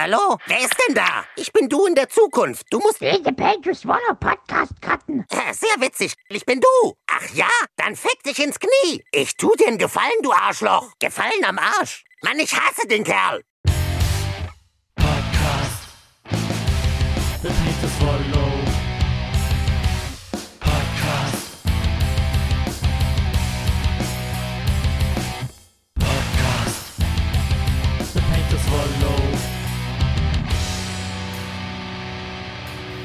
Hallo? Wer ist denn da? Ich bin du in der Zukunft. Du musst... Den The Page Swallow Podcast cutten. Sehr witzig. Ich bin du. Ach ja? Dann fick dich ins Knie. Ich tu dir einen Gefallen, du Arschloch. Gefallen am Arsch. Mann, ich hasse den Kerl.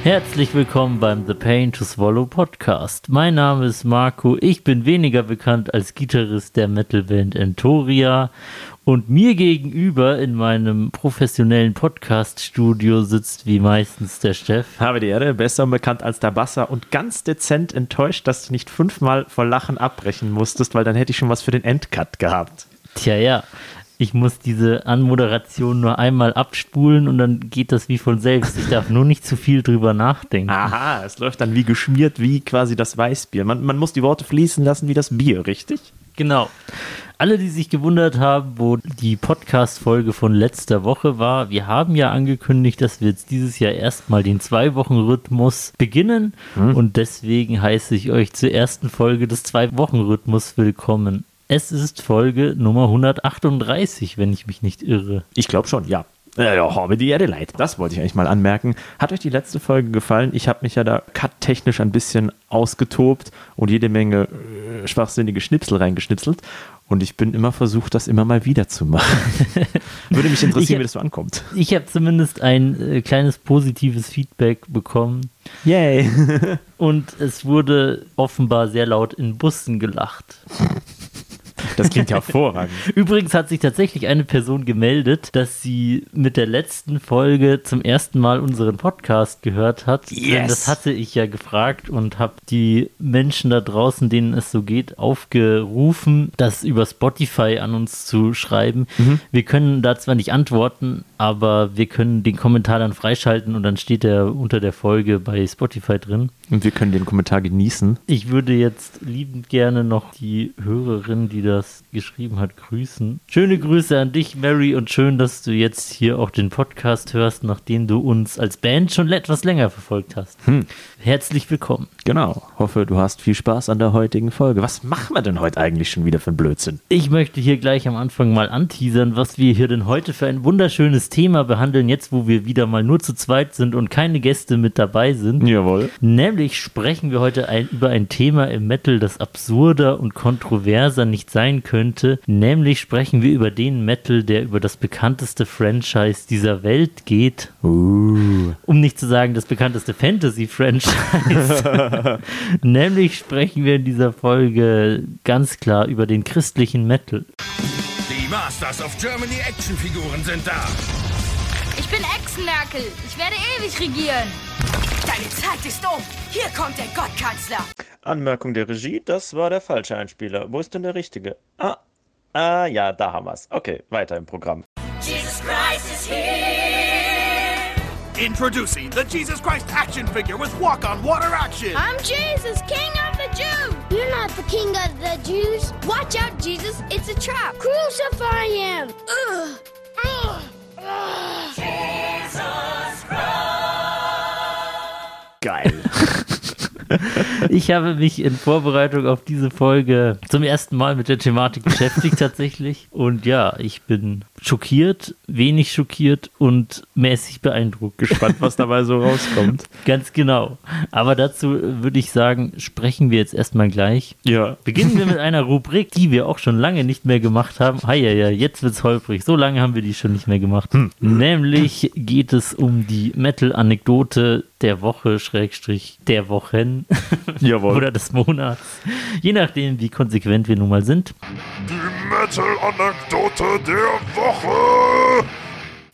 Herzlich willkommen beim The Pain to Swallow Podcast. Mein Name ist Marco. Ich bin weniger bekannt als Gitarrist der Metalband Entoria. Und mir gegenüber in meinem professionellen Podcast-Studio sitzt wie meistens der Chef. Habe die Ehre, besser bekannt als der Basser und ganz dezent enttäuscht, dass du nicht fünfmal vor Lachen abbrechen musstest, weil dann hätte ich schon was für den Endcut gehabt. Tja, ja. Ich muss diese Anmoderation nur einmal abspulen und dann geht das wie von selbst. Ich darf nur nicht zu viel drüber nachdenken. Aha, es läuft dann wie geschmiert, wie quasi das Weißbier. Man, man muss die Worte fließen lassen wie das Bier, richtig? Genau. Alle, die sich gewundert haben, wo die Podcast-Folge von letzter Woche war, wir haben ja angekündigt, dass wir jetzt dieses Jahr erstmal den Zwei-Wochen-Rhythmus beginnen und deswegen heiße ich euch zur ersten Folge des Zwei-Wochen-Rhythmus willkommen. Es ist Folge Nummer 138, wenn ich mich nicht irre. Ich glaube schon, ja. Äh, ja, habe die Erde leid. Das wollte ich eigentlich mal anmerken. Hat euch die letzte Folge gefallen? Ich habe mich ja da cut-technisch ein bisschen ausgetobt und jede Menge äh, schwachsinnige Schnipsel reingeschnipselt. Und ich bin immer versucht, das immer mal wieder zu machen. Würde mich interessieren, Ich- wie das so ankommt. Ich habe zumindest ein äh, kleines positives Feedback bekommen Yay. und es wurde offenbar sehr laut in Bussen gelacht. Das klingt ja hervorragend. Übrigens hat sich tatsächlich eine Person gemeldet, dass sie mit der letzten Folge zum ersten Mal unseren Podcast gehört hat. Denn Yes. das hatte ich ja gefragt und habe die Menschen da draußen, denen es so geht, aufgerufen, das über Spotify an uns zu schreiben. Wir können da zwar nicht antworten, aber wir können den Kommentar dann freischalten und dann steht er unter der Folge bei Spotify drin. Und wir können den Kommentar genießen. Ich würde jetzt liebend gerne noch die Hörerin, die das geschrieben hat, grüßen. Schöne Grüße an dich, Mary, und schön, dass du jetzt hier auch den Podcast hörst, nachdem du uns als Band schon etwas länger verfolgt hast. Herzlich willkommen. Genau. Hoffe, du hast viel Spaß an der heutigen Folge. Was machen wir denn heute eigentlich schon wieder für einen Blödsinn? Ich möchte hier gleich am Anfang mal anteasern, was wir hier denn heute für ein wunderschönes Thema behandeln, jetzt wo wir wieder mal nur zu zweit sind und keine Gäste mit dabei sind. Jawohl. Nämlich sprechen wir heute ein, über ein Thema im Metal, das absurder und kontroverser nicht sein könnte. Nämlich sprechen wir über den Metal, der über das bekannteste Franchise dieser Welt geht. Um nicht zu sagen, das bekannteste Fantasy-Franchise. Nämlich sprechen wir in dieser Folge ganz klar über den christlichen Metal. Masters of Germany Actionfiguren sind da. Ich bin Echsenmerkel. Ich werde ewig regieren. Deine Zeit ist um. Hier kommt der Gottkanzler. Anmerkung der Regie, das war der falsche Einspieler. Wo ist denn der richtige? Ah, ah ja, da haben wir's. Okay, weiter im Programm. Jesus Christ is here. Introducing the Jesus Christ action figure with walk on water action. I'm Jesus, King the Jews. You're not the king of the Jews. Watch out, Jesus. It's a trap. Crucify him. Ugh. Ugh. Ugh. Geil. Ich habe mich in Vorbereitung auf diese Folge zum ersten Mal mit der Thematik beschäftigt tatsächlich. Und ja, ich bin schockiert, wenig schockiert und mäßig beeindruckt. Gespannt, was dabei so rauskommt. Ganz genau. Aber dazu würde ich sagen, sprechen wir jetzt erstmal gleich. Ja. Beginnen wir mit einer Rubrik, die wir auch schon lange nicht mehr gemacht haben. Hi, ja, ja, jetzt wird's holprig. So lange haben wir die schon nicht mehr gemacht. Nämlich geht es um die Metal-Anekdote der Woche, Schrägstrich der Wochen Jawohl. oder des Monats. Je nachdem, wie konsequent wir nun mal sind. Die Metal-Anekdote der Woche.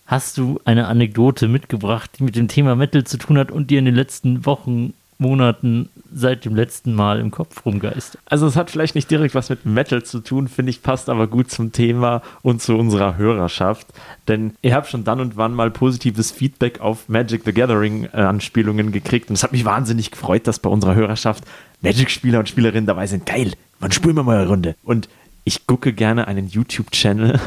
Hast du eine Anekdote mitgebracht, die mit dem Thema Metal zu tun hat und dir in den letzten Wochen, Monaten seit dem letzten Mal im Kopf rumgeistert? Also es hat vielleicht nicht direkt was mit Metal zu tun, finde ich, passt aber gut zum Thema und zu unserer Hörerschaft. Denn ihr habt schon dann und wann mal positives Feedback auf Magic the Gathering äh, Anspielungen gekriegt. Und es hat mich wahnsinnig gefreut, dass bei unserer Hörerschaft Magic-Spieler und Spielerinnen dabei sind. Geil, wann spielen wir mal eine Runde? Und ich gucke gerne einen YouTube-Channel,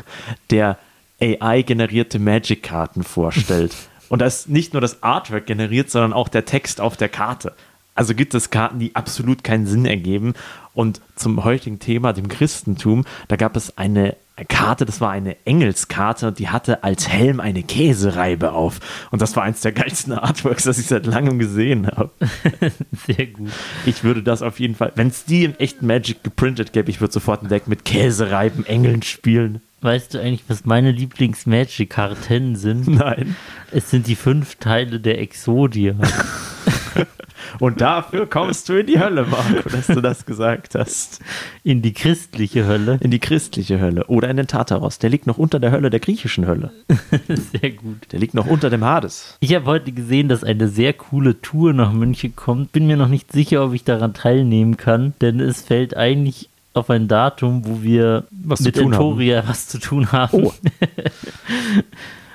der AI-generierte Magic-Karten vorstellt. Und da ist nicht nur das Artwork generiert, sondern auch der Text auf der Karte. Also gibt es Karten, die absolut keinen Sinn ergeben. Und zum heutigen Thema, dem Christentum, da gab es eine Karte, das war eine Engelskarte, die hatte als Helm eine Käsereibe auf. Und das war eins der geilsten Artworks, das ich seit langem gesehen habe. Sehr gut. Ich würde das auf jeden Fall, wenn es die im echten Magic geprintet gäbe, ich würde sofort ein Deck mit Käsereiben, Engeln spielen. Weißt du eigentlich, was meine Lieblings-Magic-Karten sind? Nein. Es sind die fünf Teile der Exodia. Und dafür kommst du in die Hölle, Marco, dass du das gesagt hast. In die christliche Hölle. In die christliche Hölle oder in den Tartaros. Der liegt noch unter der Hölle der griechischen Hölle. Sehr gut. Der liegt noch unter dem Hades. Ich habe heute gesehen, dass eine sehr coole Tour nach München kommt. Bin mir noch nicht sicher, ob ich daran teilnehmen kann, denn es fällt eigentlich auf ein Datum, wo wir Was mit Entoria was zu tun haben. Oh.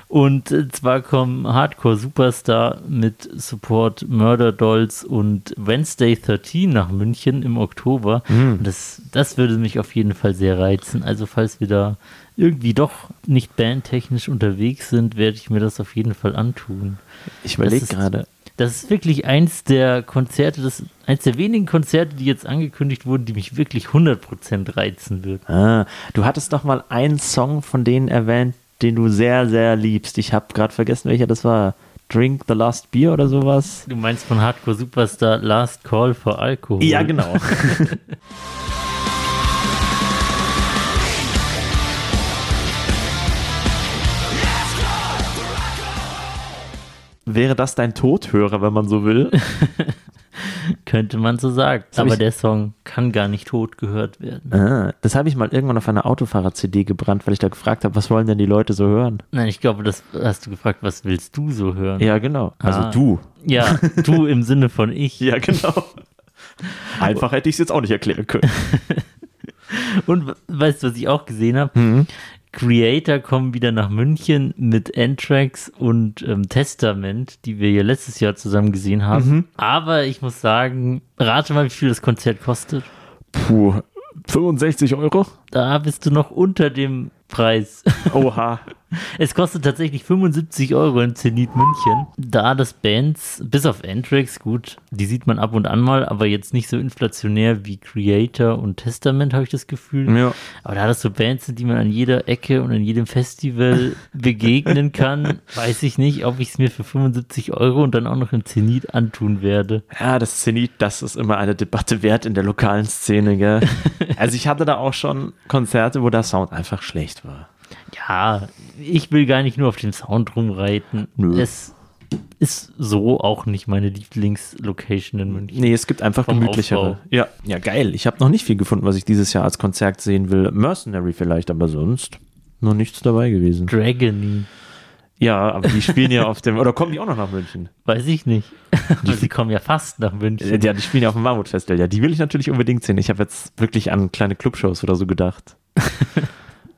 Und äh, zwar kommen Hardcore Superstar mit Support Murder Dolls und Wednesday 13 nach München im Oktober. Und das, das würde mich auf jeden Fall sehr reizen. Also falls wir da irgendwie doch nicht bandtechnisch unterwegs sind, werde ich mir das auf jeden Fall antun. Ich überlege gerade. Das ist wirklich eins der Konzerte, das eins der wenigen Konzerte, die jetzt angekündigt wurden, die mich wirklich 100% reizen wird. Ah, du hattest doch mal einen Song von denen erwähnt, den du sehr, sehr liebst. Ich habe gerade vergessen, welcher das war. Drink the Last Beer oder sowas? Du meinst von Hardcore Superstar Last Call for Alcohol? Ja, genau. Wäre das dein Todhörer, wenn man so will? Könnte man so sagen. Aber der Song kann gar nicht tot gehört werden. Ah, das habe ich mal irgendwann auf einer Autofahrer-CD gebrannt, weil ich da gefragt habe, was wollen denn die Leute so hören? Nein, ich glaube, das hast du gefragt, was willst du so hören? Ja, genau. Also Ah. du. Ja, du im Sinne von ich. Ja, genau. Einfach hätte ich es jetzt auch nicht erklären können. Und we- weißt du, was ich auch gesehen habe? Mhm. Creator kommen wieder nach München mit Anthrax und ähm, Testament, die wir ja letztes Jahr zusammen gesehen haben. Mhm. Aber ich muss sagen, rate mal, wie viel das Konzert kostet. Puh, 65 Euro? Da bist du noch unter dem Preis. Oha. Es kostet tatsächlich 75 Euro im Zenit München. Da das Bands, bis auf Anthrax, gut, die sieht man ab und an mal, aber jetzt nicht so inflationär wie Creator und Testament, habe ich das Gefühl. Ja. Aber da das so Bands sind, die man an jeder Ecke und an jedem Festival begegnen kann, weiß ich nicht, ob ich es mir für 75 Euro und dann auch noch im Zenit antun werde. Ja, das Zenit, das ist immer eine Debatte wert in der lokalen Szene, gell? Also ich hatte da auch schon Konzerte, wo der Sound einfach schlecht war. Ja, ich will gar nicht nur auf den Sound rumreiten. Nö. Es ist so auch nicht meine Lieblingslocation in München. Nee, es gibt einfach gemütlichere. Aufbau. Ja, ja, geil. Ich habe noch nicht viel gefunden, was ich dieses Jahr als Konzert sehen will. Mercenary vielleicht, aber sonst noch nichts dabei gewesen. Dragony, Ja, aber die spielen ja auf dem, oder kommen die auch noch nach München? weiß ich nicht. Aber sie kommen ja fast nach München. Ja, die spielen ja auf dem Mammutfestival. Ja, die will ich natürlich unbedingt sehen. Ich habe jetzt wirklich an kleine Clubshows oder so gedacht.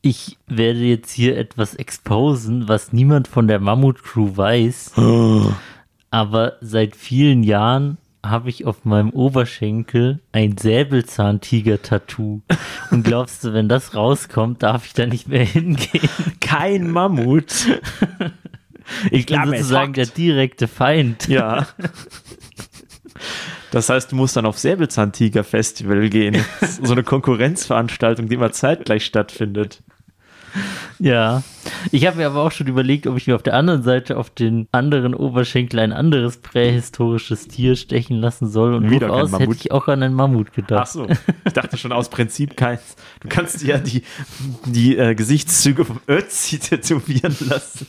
Ich werde jetzt hier etwas exposen, was niemand von der Mammut-Crew weiß. Aber seit vielen Jahren habe ich auf meinem Oberschenkel ein Säbelzahntiger-Tattoo. Und glaubst du, wenn das rauskommt, darf ich da nicht mehr hingehen? Kein Mammut. Ich bin sozusagen der direkte Feind. Ja. Das heißt, du musst dann auf Säbelzahntiger-Festival gehen. So eine Konkurrenzveranstaltung, die immer zeitgleich stattfindet. Ja, ich habe mir aber auch schon überlegt, ob ich mir auf der anderen Seite auf den anderen Oberschenkel ein anderes prähistorisches Tier stechen lassen soll. Und Wieder durchaus hätte ich auch an einen Mammut Ach gedacht. so, ich dachte schon aus Prinzip keins. Du kannst dir ja die, die äh, Gesichtszüge vom Ötzi tätowieren lassen.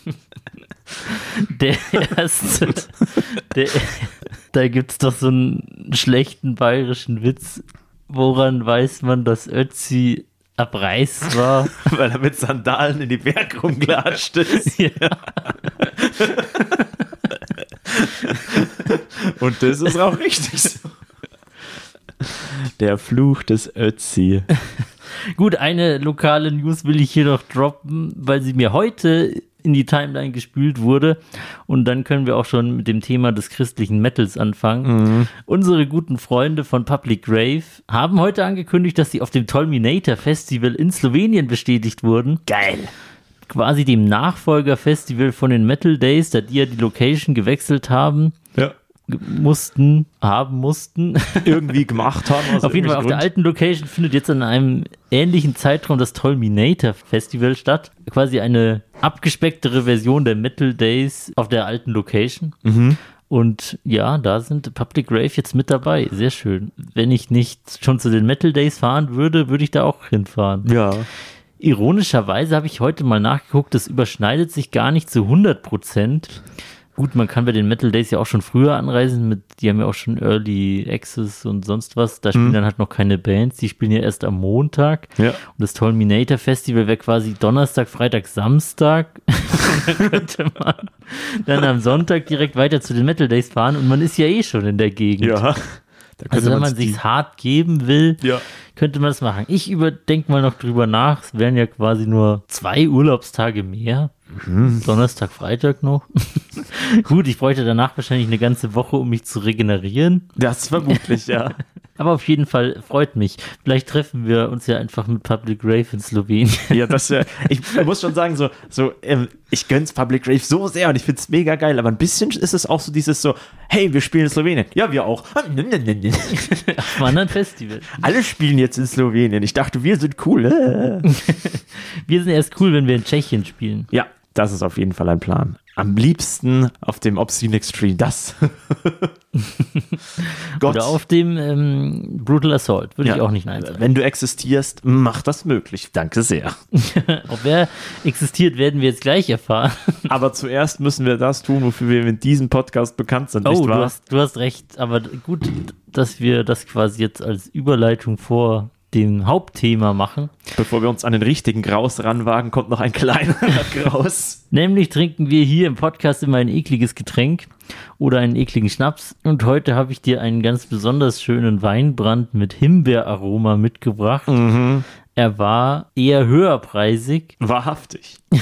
Der erste, der, da gibt es doch so einen schlechten bayerischen Witz. Woran weiß man, dass Ötzi abreißt war? Weil er mit Sandalen in die Berg rumgelatscht ist. Ja. Und das ist auch richtig so. Der Fluch des Ötzi. Gut, eine lokale News will ich hier noch droppen, weil sie mir heute in die Timeline gespült wurde. Und dann können wir auch schon mit dem Thema des christlichen Metals anfangen. Unsere guten Freunde von Public Grave haben heute angekündigt, dass sie auf dem Tolminator Festival in Slowenien bestätigt wurden. Geil. quasi dem Nachfolgerfestival von den Metal Days, da die ja die Location gewechselt haben, mussten, haben mussten. Irgendwie gemacht haben. auf jeden Fall auf der alten Location findet jetzt in einem ähnlichen Zeitraum das Tolminator Festival statt. Quasi eine abgespecktere Version der Metal Days auf der alten Location. Mhm. Und ja, da sind Public Rave jetzt mit dabei. Sehr schön. Wenn ich nicht schon zu den Metal Days fahren würde, würde ich da auch hinfahren. Grund. Ja. Ironischerweise habe ich heute mal nachgeguckt, das überschneidet sich gar nicht zu 100 Prozent. Gut, man kann bei den Metal Days ja auch schon früher anreisen, mit, die haben ja auch schon Early Access und sonst was. Da spielen dann halt noch keine Bands, die spielen ja erst am Montag. Ja. Und das Tolminator Festival wäre quasi Donnerstag, Freitag, Samstag. dann könnte man dann am Sonntag direkt weiter zu den Metal Days fahren und man ist ja eh schon in der Gegend. Ja. Also wenn man sich's hart geben will, Ja. könnte man das machen. Ich überdenke mal noch drüber nach. Es wären ja quasi nur zwei Urlaubstage mehr. Mhm. Donnerstag, Freitag noch. Gut, ich bräuchte danach wahrscheinlich eine ganze Woche, um mich zu regenerieren. Das vermutlich, ja. Aber auf jeden Fall freut mich. Vielleicht treffen wir uns ja einfach mit Public Rave in Slowenien. Ja, das, äh, ich muss schon sagen, so, so ähm, ich gönn's Public Rave so sehr und ich find's mega geil, aber ein bisschen ist es auch so dieses so, hey, wir spielen in Slowenien. Ja, wir auch. Auf einem anderen Festival. Alle spielen jetzt in Slowenien. Ich dachte, wir sind cool. Äh. Wir sind erst cool, wenn wir in Tschechien spielen. Ja, das ist auf jeden Fall ein Plan. Am liebsten auf dem Obscene Extreme. Das. Gott. Oder auf dem ähm, Brutal Assault. Würde ich Ja. auch nicht nein sagen. Wenn du existierst, mach das möglich. Danke sehr. Ob wer existiert, werden wir jetzt gleich erfahren. Aber zuerst müssen wir das tun, wofür wir in diesem Podcast bekannt sind, Oh, nicht du wahr? hast, du hast recht, aber gut, dass wir das quasi jetzt als Überleitung vor dem Hauptthema machen. Bevor wir uns an den richtigen Graus ranwagen, kommt noch ein kleiner Graus. Nämlich trinken wir hier im Podcast immer ein ekliges Getränk oder einen ekligen Schnaps. Und heute habe ich dir einen ganz besonders schönen Weinbrand mit Himbeeraroma mitgebracht. Er war eher höherpreisig. Wahrhaftig.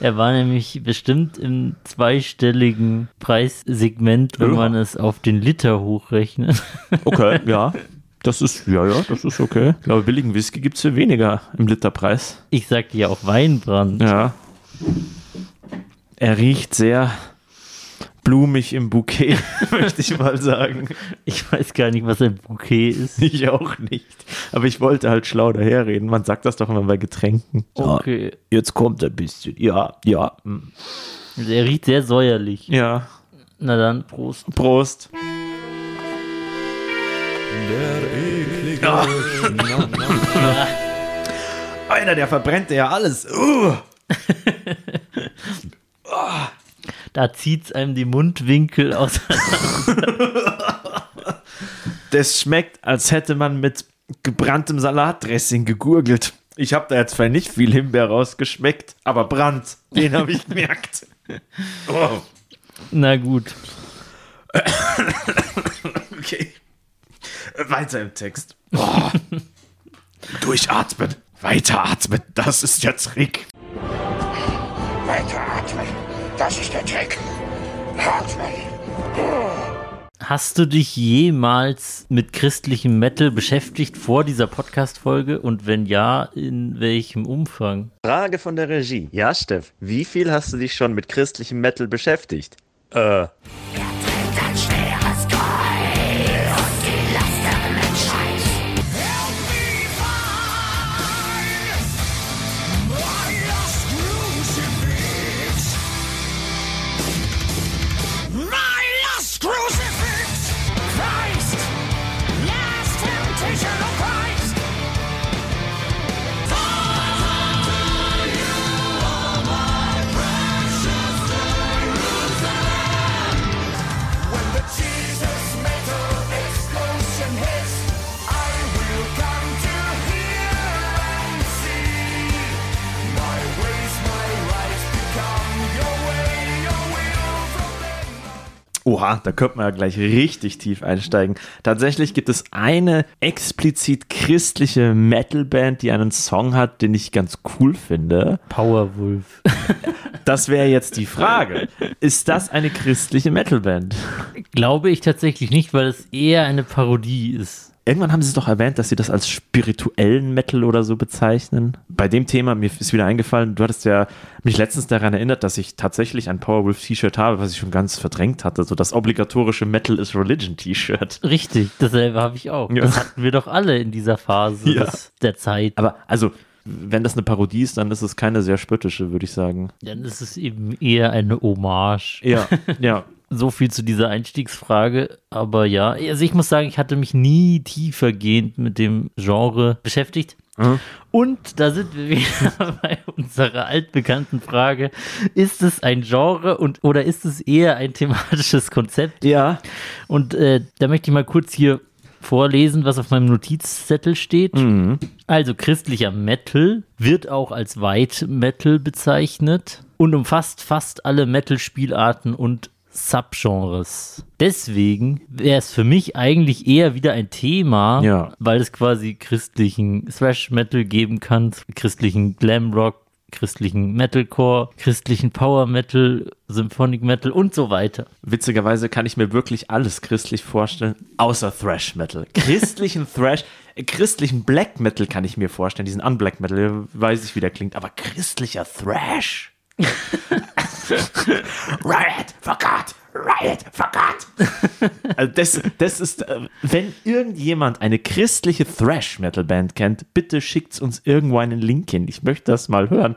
Er war nämlich bestimmt im zweistelligen Preissegment, wenn Ja. man es auf den Liter hochrechnet. Okay, ja. Das ist, ja, ja, das ist okay. Ich glaube, billigen Whisky gibt es für weniger im Literpreis. Ich sagte ja auch Weinbrand. Ja. Er riecht sehr blumig im Bouquet, möchte ich mal sagen. Ich weiß gar nicht, was ein Bouquet ist. Ich auch nicht. Aber ich wollte halt schlau daherreden. Man sagt das doch immer bei Getränken. Okay. Jetzt kommt ein bisschen. Ja, ja. mm. Er riecht sehr säuerlich. Ja. Na dann, Prost. Prost. Einer, der verbrennt ja alles. Uh. Da zieht's einem die Mundwinkel aus. Das schmeckt, als hätte man mit gebranntem Salatdressing gegurgelt. Ich habe da jetzt zwar nicht viel Himbeer rausgeschmeckt, aber Brand, den habe ich gemerkt. Oh, Na gut. Weiter im Text. Oh. Durchatmen, weiteratmen, das ist der Trick. Weiteratmen. Das ist der Trick. Atmen. Hast du dich jemals mit christlichem Metal beschäftigt vor dieser Podcast-Folge? Und wenn ja, in welchem Umfang? Frage von der Regie. Ja, Steff, wie viel hast du dich schon mit christlichem Metal beschäftigt? Äh, Ein schweres Oha, da könnte man ja gleich richtig tief einsteigen. Tatsächlich gibt es eine explizit christliche Metalband, die einen Song hat, den ich ganz cool finde. Powerwolf. Das wäre jetzt die Frage. Ist das eine christliche Metalband? Glaube ich tatsächlich nicht, weil es eher eine Parodie ist. Irgendwann haben sie es doch erwähnt, dass sie das als spirituellen Metal oder so bezeichnen. Bei dem Thema, mir ist wieder eingefallen, du hattest ja mich letztens daran erinnert, dass ich tatsächlich ein Powerwolf T-Shirt habe, was ich schon ganz verdrängt hatte. So das obligatorische Metal is Religion T-Shirt. Richtig, dasselbe habe ich auch. Ja. Das hatten wir doch alle in dieser Phase Ja. des, der Zeit. Aber also, wenn das eine Parodie ist, dann ist es keine sehr spöttische, würde ich sagen. Dann ist es eben eher eine Hommage. Ja, ja. So viel zu dieser Einstiegsfrage. Aber ja, also ich muss sagen, ich hatte mich nie tiefergehend mit dem Genre beschäftigt. Mhm. Und da sind wir wieder bei unserer altbekannten Frage: Ist es ein Genre und oder ist es eher ein thematisches Konzept? Ja. Und äh, da möchte ich mal kurz hier vorlesen, was auf meinem Notizzettel steht. Also christlicher Metal wird auch als White Metal bezeichnet und umfasst fast alle Metal-Spielarten und Subgenres. Deswegen wäre es für mich eigentlich eher wieder ein Thema, Ja. weil es quasi christlichen Thrash Metal geben kann, christlichen Glam Rock, christlichen Metalcore, christlichen Power Metal, Symphonic Metal und so weiter. Witzigerweise kann ich mir wirklich alles christlich vorstellen, außer Thrash Metal. Christlichen Thrash, christlichen Black Metal kann ich mir vorstellen, diesen Unblack Metal, weiß ich, wie der klingt, aber christlicher Thrash. Riot for God! Riot for God! Also das, das ist, äh, wenn irgendjemand eine christliche Thrash Metal Band kennt, bitte schickt uns irgendwo einen Link hin. Ich möchte das mal hören.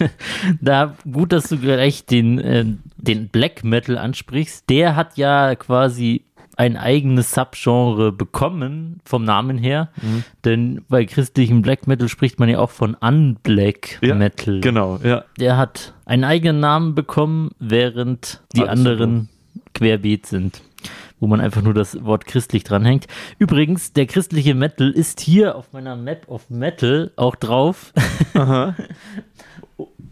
Da gut, dass du gleich den, äh, den Black Metal ansprichst. Der hat ja quasi ein eigenes Subgenre bekommen, vom Namen her. Denn bei christlichem Black Metal spricht man ja auch von Unblack Metal. Genau, ja. Der hat einen eigenen Namen bekommen, während die Alles anderen querbeet sind. Wo man einfach nur das Wort christlich dranhängt. Übrigens, der christliche Metal ist hier auf meiner Map of Metal auch drauf.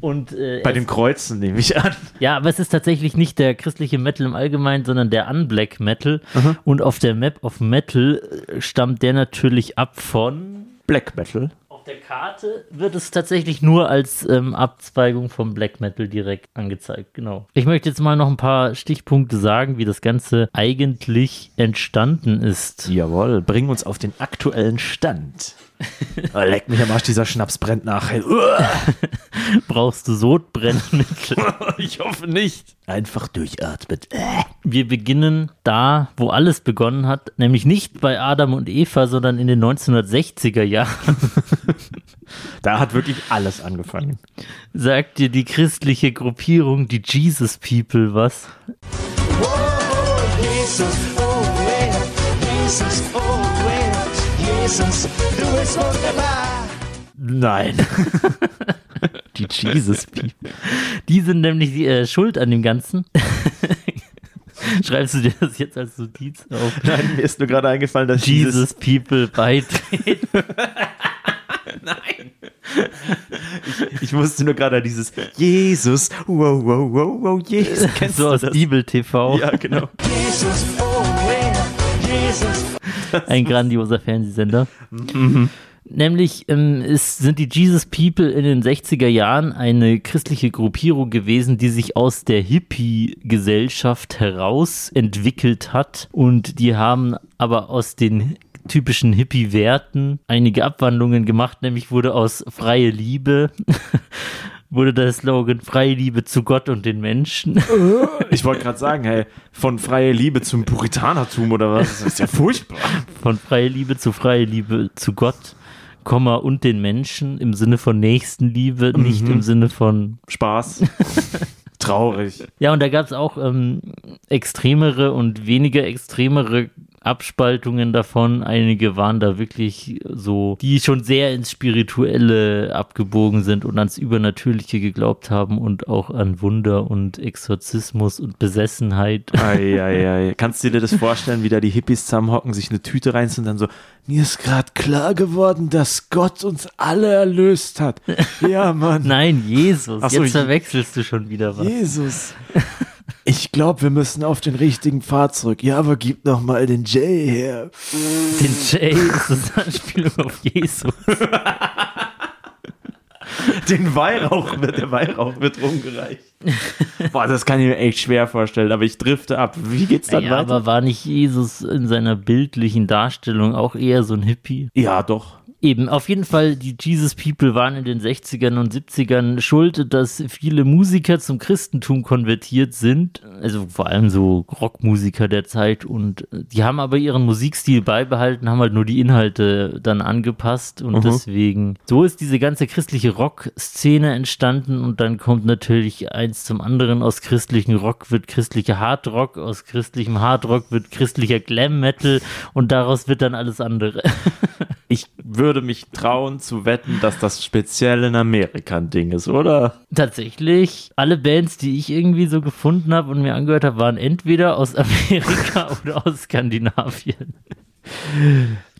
Und äh, Bei den Kreuzen nehme ich an. ja, aber es ist tatsächlich nicht der christliche Metal im Allgemeinen, sondern der Unblack Metal. Und auf der Map of Metal äh, stammt der natürlich ab von. Black Metal. Auf der Karte wird es tatsächlich nur als ähm, Abzweigung vom Black Metal direkt angezeigt. Genau. Ich möchte jetzt mal noch ein paar Stichpunkte sagen, wie das Ganze eigentlich entstanden ist. Jawohl, bring uns auf den aktuellen Stand. Oh, leck mich am Arsch, dieser Schnaps brennt nachher. Brauchst du Sodbrennmittel? Ich hoffe nicht. Einfach durchatmet. Äh. Wir beginnen da, wo alles begonnen hat, nämlich nicht bei Adam und Eva, sondern in den 1960er Jahren. Da hat wirklich alles angefangen. Sagt dir die christliche Gruppierung, die Jesus People, was? Nein. Die Jesus People. Die sind nämlich äh, schuld an dem Ganzen. Schreibst du dir das jetzt als Notiz auf? Nein, mir ist nur gerade eingefallen, dass Jesus People beitreten. Ich musste nur gerade an dieses Jesus, wow, wow, wow, wow, Jesus. Kennst so du aus das? Bibel TV. Ja, genau. Ein grandioser Fernsehsender. Nämlich ähm, es sind die Jesus People in den 60er Jahren eine christliche Gruppierung gewesen, die sich aus der Hippie-Gesellschaft heraus entwickelt hat. Und die haben aber aus den typischen Hippie-Werten einige Abwandlungen gemacht, nämlich wurde aus freie Liebe, wurde der Slogan freie Liebe zu Gott und den Menschen. Ich wollte gerade sagen, hey, von freie Liebe zum Puritanertum oder was? Das ist ja furchtbar. von freie Liebe zu freie Liebe zu Gott, Komma und den Menschen im Sinne von Nächstenliebe, nicht im Sinne von. Spaß. Traurig. Ja, und da gab es auch ähm, extremere und weniger extremere Abspaltungen davon. Einige waren da wirklich so, die schon sehr ins Spirituelle abgebogen sind und ans Übernatürliche geglaubt haben und auch an Wunder und Exorzismus und Besessenheit. Eieiei. Kannst du dir das vorstellen, wie da die Hippies zusammenhocken, sich eine Tüte reinziehen und dann so, mir ist gerade klar geworden, dass Gott uns alle erlöst hat. Ja, Mann. Nein, Jesus, so, jetzt je- verwechselst du schon wieder was. Jesus. Ich glaube, wir müssen auf den richtigen Pfad zurück. Ja, aber gib noch mal den Jay her. Den Jay ist das Anspielung auf Jesus. Den Weihrauch wird, der Weihrauch wird rumgereicht. Boah, das kann ich mir echt schwer vorstellen, aber ich drifte ab. Wie geht's dann Ja, weiter? aber war nicht Jesus in seiner bildlichen Darstellung auch eher so ein Hippie? ja, doch. Eben, auf jeden Fall, die Jesus People waren in den 60ern und 70ern schuld, dass viele Musiker zum Christentum konvertiert sind. Also vor allem so Rockmusiker der Zeit. Und die haben aber ihren Musikstil beibehalten, haben halt nur die Inhalte dann angepasst. Und deswegen, so ist diese ganze christliche Rock-Szene entstanden. Und dann kommt natürlich eins zum anderen. Aus christlichen Rock wird christlicher Hardrock, aus christlichem Hardrock wird christlicher Glam Metal. Und daraus wird dann alles andere. Ich würde mich trauen zu wetten, dass das speziell in Amerika ein Ding ist, oder? Tatsächlich, alle Bands, die ich irgendwie so gefunden habe und mir angehört habe, waren entweder aus Amerika oder aus Skandinavien.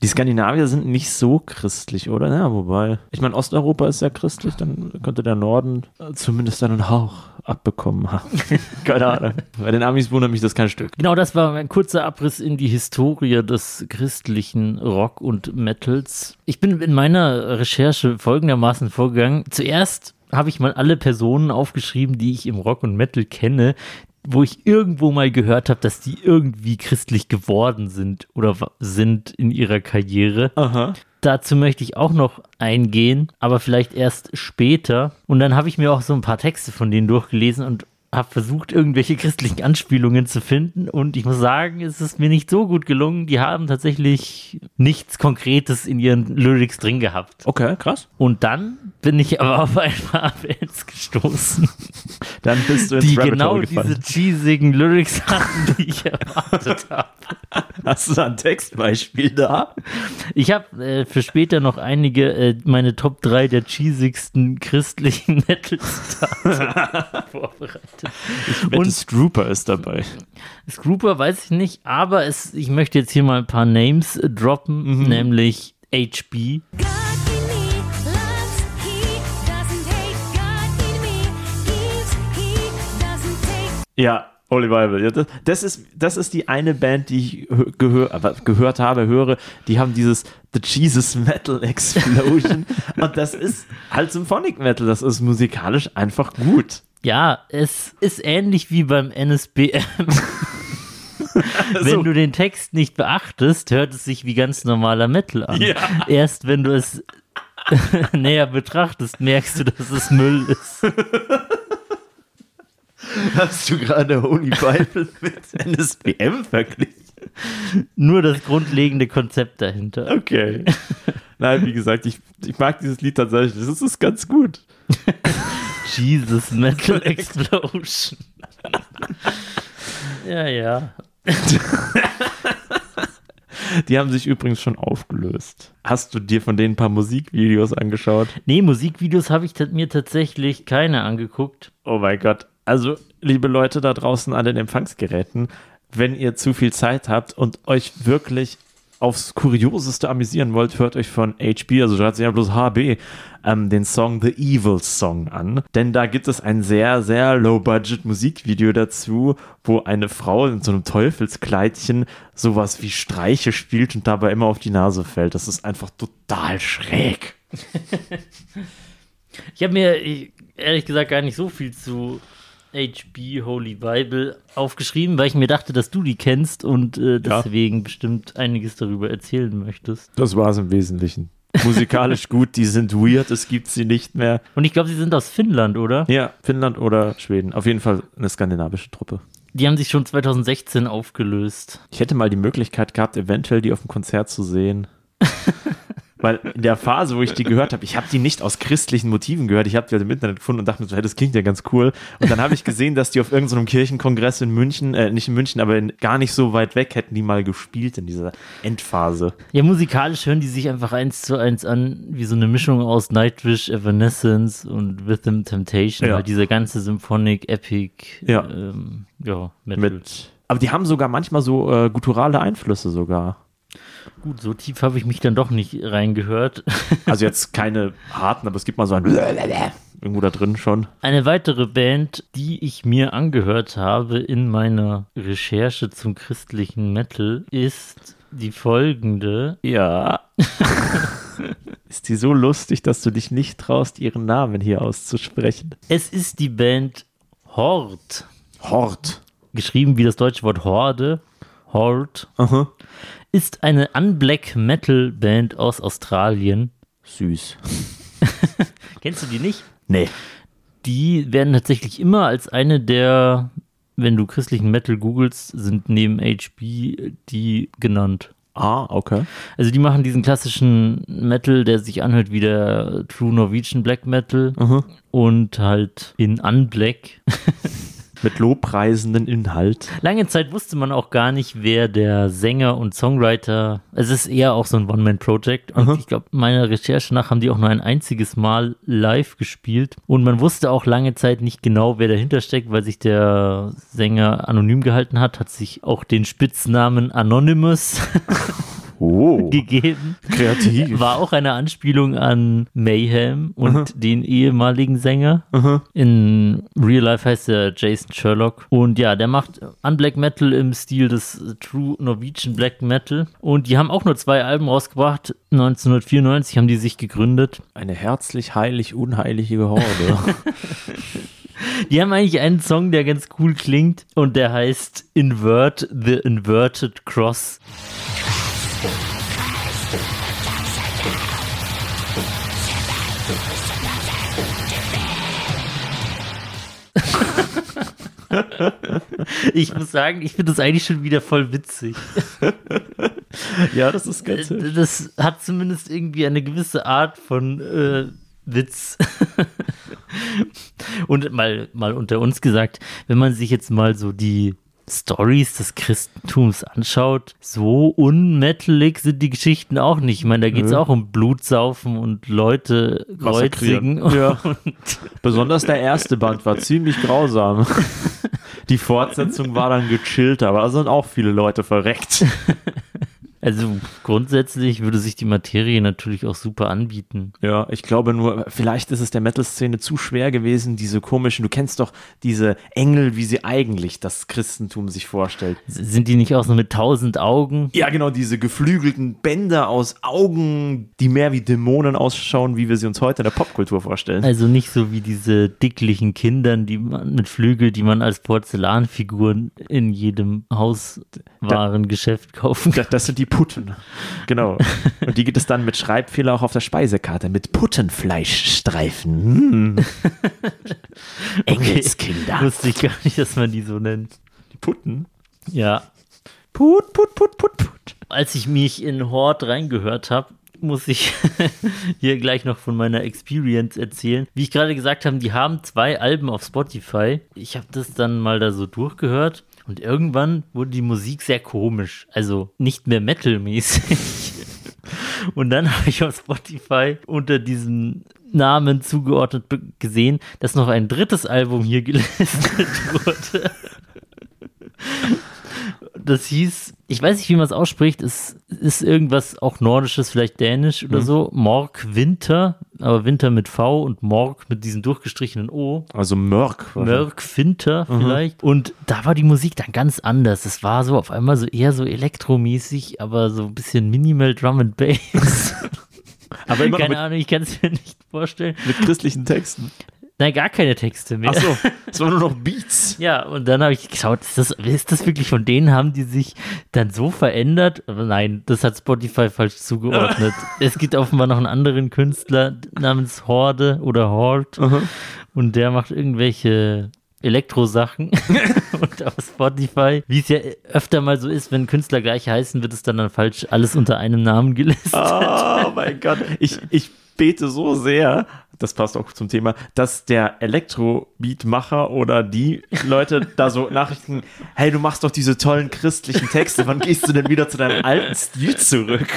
Die Skandinavier sind nicht so christlich, oder? Ja, wobei. Ich meine, Osteuropa ist ja christlich, dann könnte der Norden zumindest einen Hauch abbekommen haben. Keine Ahnung. Bei den Amis wundert mich das kein Stück. Genau, das war ein kurzer Abriss in die Historie des christlichen Rock und Metals. Ich bin in meiner Recherche folgendermaßen vorgegangen. Zuerst habe ich mal alle Personen aufgeschrieben, die ich im Rock und Metal kenne, wo ich irgendwo mal gehört habe, dass die irgendwie christlich geworden sind oder sind in ihrer Karriere. Aha. Dazu möchte ich auch noch eingehen, aber vielleicht erst später. Und dann habe ich mir auch so ein paar Texte von denen durchgelesen und habe versucht, irgendwelche christlichen Anspielungen zu finden. Und ich muss sagen, es ist mir nicht so gut gelungen. Die haben tatsächlich nichts Konkretes in ihren Lyrics drin gehabt. Okay, krass. Und dann bin ich aber auf ein paar Bands gestoßen, Dann bist du ins die Rabbit genau Hole diese gefallen. cheesigen Lyrics hatten, die ich erwartet habe. Hast du da ein Textbeispiel da? Ich habe äh, für später noch einige, äh, meine Top 3 der cheesigsten christlichen Metal-Stars vorbereitet. Und Und- Strooper ist dabei. Scrooper weiß ich nicht, aber es, ich möchte jetzt hier mal ein paar Names droppen, nämlich HB. Ja, Holy Bible. Ja, das, das, ist, das ist die eine Band, die ich hö- gehör, gehört habe, höre. Die haben dieses The Jesus Metal Explosion. und das ist halt Symphonic Metal. Das ist musikalisch einfach gut. Ja, es ist ähnlich wie beim NSBM. wenn du den Text nicht beachtest, hört es sich wie ganz normaler Metal an. Ja. Erst wenn du es näher betrachtest, merkst du, dass es Müll ist. Hast du gerade Holy Bible mit NSBM verglichen? Nur das grundlegende Konzept dahinter. Okay. Nein, wie gesagt, ich, ich mag dieses Lied tatsächlich. Das ist ganz gut. Jesus Metal Explosion. ja, ja. Die haben sich übrigens schon aufgelöst. Hast du dir von denen ein paar Musikvideos angeschaut? Nee, Musikvideos habe ich mir tatsächlich keine angeguckt. Oh mein Gott. Also, liebe Leute da draußen an den Empfangsgeräten, wenn ihr zu viel Zeit habt und euch wirklich aufs Kurioseste amüsieren wollt, hört euch von HB, also schreibt sich ja bloß HB, ähm, den Song The Evil Song an. Denn da gibt es ein sehr, sehr low-budget Musikvideo dazu, wo eine Frau in so einem Teufelskleidchen sowas wie Streiche spielt und dabei immer auf die Nase fällt. Das ist einfach total schräg. Ich habe mir ich- ehrlich gesagt gar nicht so viel zu HB Holy Bible aufgeschrieben, weil ich mir dachte, dass du die kennst und äh, Ja. deswegen bestimmt einiges darüber erzählen möchtest. Das war es im Wesentlichen. Musikalisch gut, die sind weird, es gibt sie nicht mehr. Und ich glaube, sie sind aus Finnland, oder? Ja, Finnland oder Schweden. Auf jeden Fall eine skandinavische Truppe. Die haben sich schon 2016 aufgelöst. Ich hätte mal die Möglichkeit gehabt, eventuell die auf dem Konzert zu sehen. Weil in der Phase, wo ich die gehört habe, ich habe die nicht aus christlichen Motiven gehört, ich habe die halt im Internet gefunden und dachte mir so, hey, das klingt ja ganz cool. Und dann habe ich gesehen, dass die auf irgendeinem Kirchenkongress in München, äh, nicht in München, aber in, gar nicht so weit weg, hätten die mal gespielt in dieser Endphase. Ja, musikalisch hören die sich einfach eins zu eins an, wie so eine Mischung aus Nightwish, Evanescence und Rhythm Temptation. Ja. Halt dieser ganze Symphonic, Epic, Ja. ähm, ja, Metal. Mit, aber die haben sogar manchmal so äh, gutturale Einflüsse sogar. Gut, so tief habe ich mich dann doch nicht reingehört. Also jetzt keine harten, aber es gibt mal so ein irgendwo da drin schon. Eine weitere Band, die ich mir angehört habe in meiner Recherche zum christlichen Metal, ist die folgende. Ja. ist die so lustig, dass du dich nicht traust, ihren Namen hier auszusprechen. Es ist die Band Hort. Hort. Geschrieben wie das deutsche Wort Horde. Hort. Aha. Ist eine Unblack Metal Band aus Australien. Süß. Kennst du die nicht? Nee. Die werden tatsächlich immer als eine der, wenn du christlichen Metal googelst, sind neben HB die genannt. Ah, okay. Also die machen diesen klassischen Metal, der sich anhört wie der True Norwegian Black Metal und halt in Unblack. Mit lobpreisenden Inhalt. Lange Zeit wusste man auch gar nicht, wer der Sänger und Songwriter. Es ist eher auch so ein One-Man-Project. Und ich glaube, meiner Recherche nach haben die auch nur ein einziges Mal live gespielt. Und man wusste auch lange Zeit nicht genau, wer dahinter steckt, weil sich der Sänger anonym gehalten hat, hat sich auch den Spitznamen Anonymous Oh, gegeben. kreativ. War auch eine Anspielung an Mayhem und den ehemaligen Sänger. In Real Life heißt er Jason Sherlock. Und ja, der macht Unblack Metal im Stil des True Norwegian Black Metal. Und die haben auch nur zwei Alben rausgebracht. 1994 haben die sich gegründet. Eine herzlich heilig unheilige Horde. Die haben eigentlich einen Song, der ganz cool klingt und der heißt Invert the Inverted Cross. Ich muss sagen, ich finde das eigentlich schon wieder voll witzig. ja, das ist ganz hübsch. Das hat zumindest irgendwie eine gewisse Art von äh, Witz. Und mal, mal unter uns gesagt, wenn man sich jetzt mal so die Stories des Christentums anschaut, so unmetalig sind die Geschichten auch nicht. Ich meine, da geht es auch um Blutsaufen und Leute kreuzigen. Ja. Besonders der erste Band war ziemlich grausam. Die Fortsetzung war dann gechillter, aber da sind auch viele Leute verreckt. also grundsätzlich würde sich die Materie natürlich auch super anbieten. Ja, ich glaube nur, vielleicht ist es der Metal-Szene zu schwer gewesen, diese komischen, du kennst doch diese Engel, wie sie eigentlich das Christentum sich vorstellt. Sind die nicht auch so mit tausend Augen? Ja, genau, diese geflügelten Bänder aus Augen, die mehr wie Dämonen ausschauen, wie wir sie uns heute in der Popkultur vorstellen. Also nicht so wie diese dicklichen Kindern, die man mit Flügel, die man als Porzellanfiguren in jedem Hauswarengeschäft kaufen. Das, das sind die Putten. Genau. Und die gibt es dann mit Schreibfehler auch auf der Speisekarte, mit Puttenfleischstreifen. Hm. Engelskinder. Wusste ich gar nicht, dass man die so nennt. Die Putten? Ja. Put, put, put, put, put. Als ich mich in Hort reingehört habe, muss ich hier gleich noch von meiner Experience erzählen. Wie ich gerade gesagt habe, die haben zwei Alben auf Spotify. Ich habe das dann mal da so durchgehört und irgendwann wurde die Musik sehr komisch. Also nicht mehr metalmäßig. Und dann habe ich auf Spotify unter diesem Namen zugeordnet gesehen, dass noch ein drittes Album hier gelistet wurde. Das hieß, ich weiß nicht, wie man es ausspricht, es ist irgendwas auch Nordisches, vielleicht Dänisch oder so. Morg Winter, aber Winter mit V und Morg mit diesem durchgestrichenen O. Also Mörk. Mörk Finter vielleicht. Und da war die Musik dann ganz anders. Es war so auf einmal so eher so elektromäßig, aber so ein bisschen Minimal Drum and Bass. Aber Keine mit, Ahnung, ich kann es mir nicht vorstellen. mit christlichen Texten. Nein, gar keine Texte mehr. Achso, es waren nur noch Beats. Ja, und dann habe ich geschaut, ist das, ist das wirklich von denen? Haben die sich dann so verändert? Aber nein, das hat Spotify falsch zugeordnet. es gibt offenbar noch einen anderen Künstler namens Horde oder Horde und der macht irgendwelche Elektrosachen und auf Spotify, wie es ja öfter mal so ist, wenn Künstler gleich heißen, wird es dann, dann falsch alles unter einem Namen gelistet. Oh mein Gott. Ich, ich bete so sehr, das passt auch zum Thema, dass der Elektro-Beatmacher oder die Leute da so Nachrichten, hey, du machst doch diese tollen christlichen Texte, wann gehst du denn wieder zu deinem alten Stil zurück?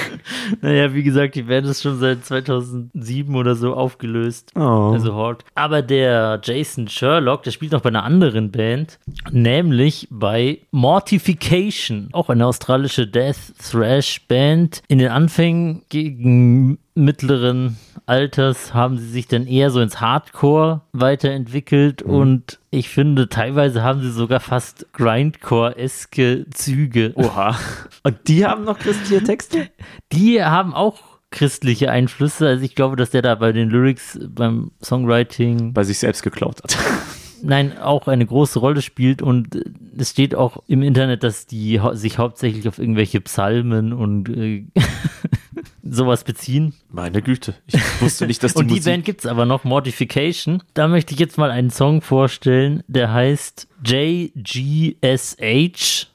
Naja, wie gesagt, die werden es schon seit 2007 oder so aufgelöst. Oh. Also Horde. Aber der Jason Sherlock, der spielt noch bei einer anderen Band, nämlich bei Mortification, auch eine australische Death Thrash Band. In den Anfängen gegen mittleren Alters haben sie sich dann eher so ins Hardcore weiterentwickelt und ich finde, teilweise haben sie sogar fast Grindcore-eske Züge. Oha. Und die haben noch christliche Texte? Die haben auch christliche Einflüsse. Also ich glaube, dass der da bei den Lyrics, beim Songwriting, Bei sich selbst geklaut hat. nein, auch eine große Rolle spielt. Und äh, es steht auch im Internet, dass die sich hauptsächlich auf irgendwelche Psalmen und äh, sowas beziehen. Meine Güte. Ich wusste nicht, dass die Und die Musik... Band gibt's aber noch, Mortification. Da möchte ich jetzt mal einen Song vorstellen, der heißt JGSH,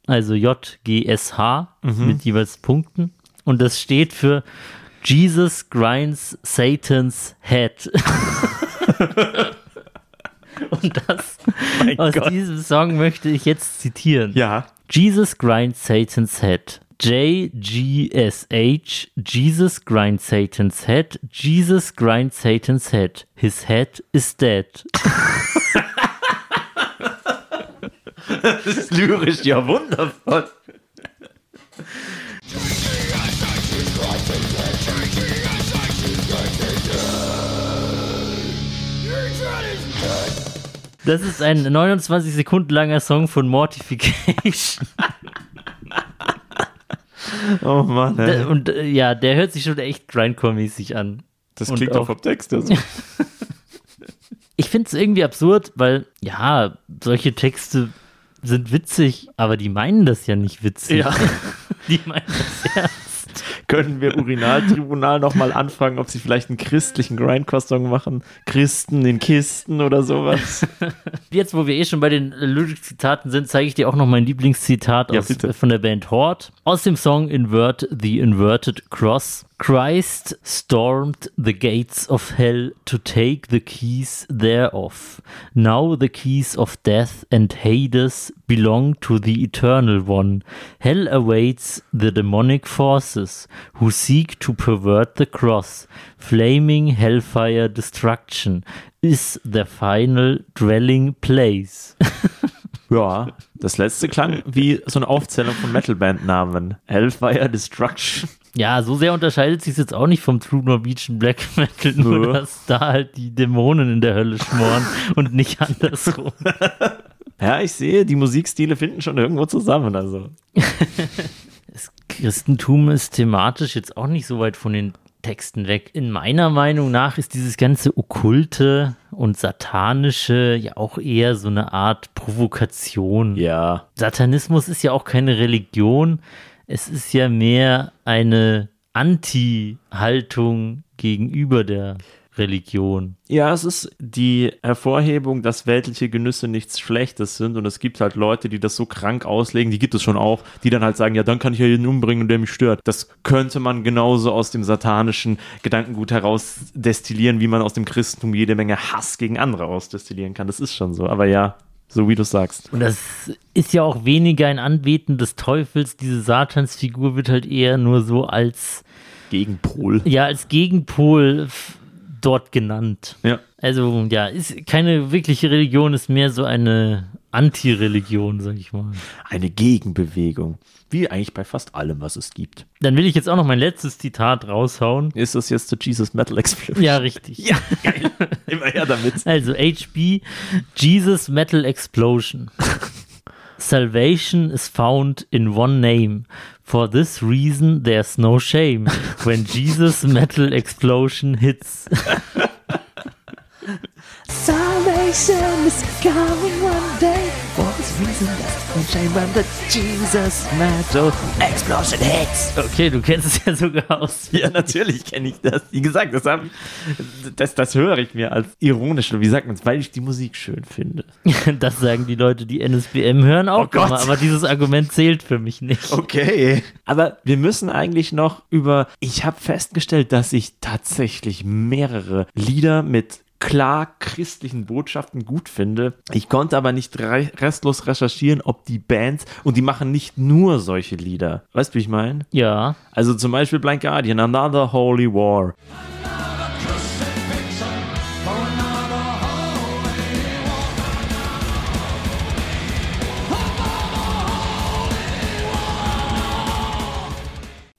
also JGSH mit jeweils Punkten. Und das steht für Jesus Grinds Satan's Head. Und das Mein aus Gott. diesem Song möchte ich jetzt zitieren. Ja. Jesus grinds Satan's head. J-G-S-H. Jesus grinds Satan's head. Jesus grinds Satan's head. His head is dead. Das ist lyrisch ja wundervoll. Das ist ein 29 Sekunden langer Song von Mortification. Oh Mann, ey. Und äh, ja, der hört sich schon echt Grindcore-mäßig an. Das klingt auch- vom Text ja so. Ich finde es irgendwie absurd, weil, ja, solche Texte sind witzig, aber die meinen das ja nicht witzig. Ja. Die meinen das ernst. Können wir Urinaltribunal nochmal anfragen, ob sie vielleicht einen christlichen Grindcore-Song machen? Christen in Kisten oder sowas? Jetzt, wo wir eh schon bei den Lyric-Zitaten sind, zeige ich dir auch noch mein Lieblingszitat Ja, aus, äh, von der Band Horde. Aus dem Song Invert the Inverted Cross. Christ stormed the gates of hell to take the keys thereof. Now the keys of death and Hades belong to the Eternal One. Hell awaits the demonic forces who seek to pervert the cross. Flaming hellfire destruction is their final dwelling place. ja, das letzte klang wie so eine Aufzählung von Metalband-Namen. Hellfire Destruction. Ja, so sehr unterscheidet sich jetzt auch nicht vom True Norwegian Black Metal, nur Nö. dass da halt die Dämonen in der Hölle schmoren und nicht andersrum. Ja, ich sehe, die Musikstile finden schon irgendwo zusammen. Also. Das Christentum ist thematisch jetzt auch nicht so weit von den Texten weg. In meiner Meinung nach ist dieses ganze Okkulte und Satanische ja auch eher so eine Art Provokation. Ja. Satanismus ist ja auch keine Religion. Es ist ja mehr eine Anti-Haltung gegenüber der Religion. Ja, es ist die Hervorhebung, dass weltliche Genüsse nichts Schlechtes sind und es gibt halt Leute, die das so krank auslegen, die gibt es schon auch, die dann halt sagen, ja, dann kann ich ja jeden umbringen, der mich stört. Das könnte man genauso aus dem satanischen Gedankengut heraus destillieren, wie man aus dem Christentum jede Menge Hass gegen andere ausdestillieren kann. Das ist schon so, aber ja, so wie du sagst. Und das ist ja auch weniger ein Anbeten des Teufels. Diese Satansfigur wird halt eher nur so als, Gegenpol. ja, als Gegenpol dort genannt. Ja. Also, ja, ist keine wirkliche Religion, ist mehr so eine Anti-Religion, sag ich mal. Eine Gegenbewegung. Wie eigentlich bei fast allem, was es gibt. Dann will ich jetzt auch noch mein letztes Zitat raushauen. Ist das jetzt der Jesus Metal Explosion? Ja, richtig. Ja, geil. Immer her damit. Also HB, Jesus Metal Explosion. Salvation is found in one name. For this reason, there's no shame when Jesus Metal Explosion hits. Salvation is coming one day. For this reason, that's no shame when the Jesus metal explosion hits. Okay, du kennst es ja sogar aus. Ja, natürlich kenne ich das. Wie gesagt, das, hab, das, das höre ich mir als ironisch, wie sagt man es, weil ich die Musik schön finde. Das sagen die Leute, die NSBM hören auch Oh Gott. immer, aber dieses Argument zählt für mich nicht. Okay. Aber wir müssen eigentlich noch über. Ich habe festgestellt, dass ich tatsächlich mehrere Lieder mit klar christlichen Botschaften gut finde. Ich konnte aber nicht restlos recherchieren, ob die Bands, und die machen nicht nur solche Lieder. Weißt du, wie ich meine? Ja, Also zum Beispiel Blind Guardian, Another Holy War.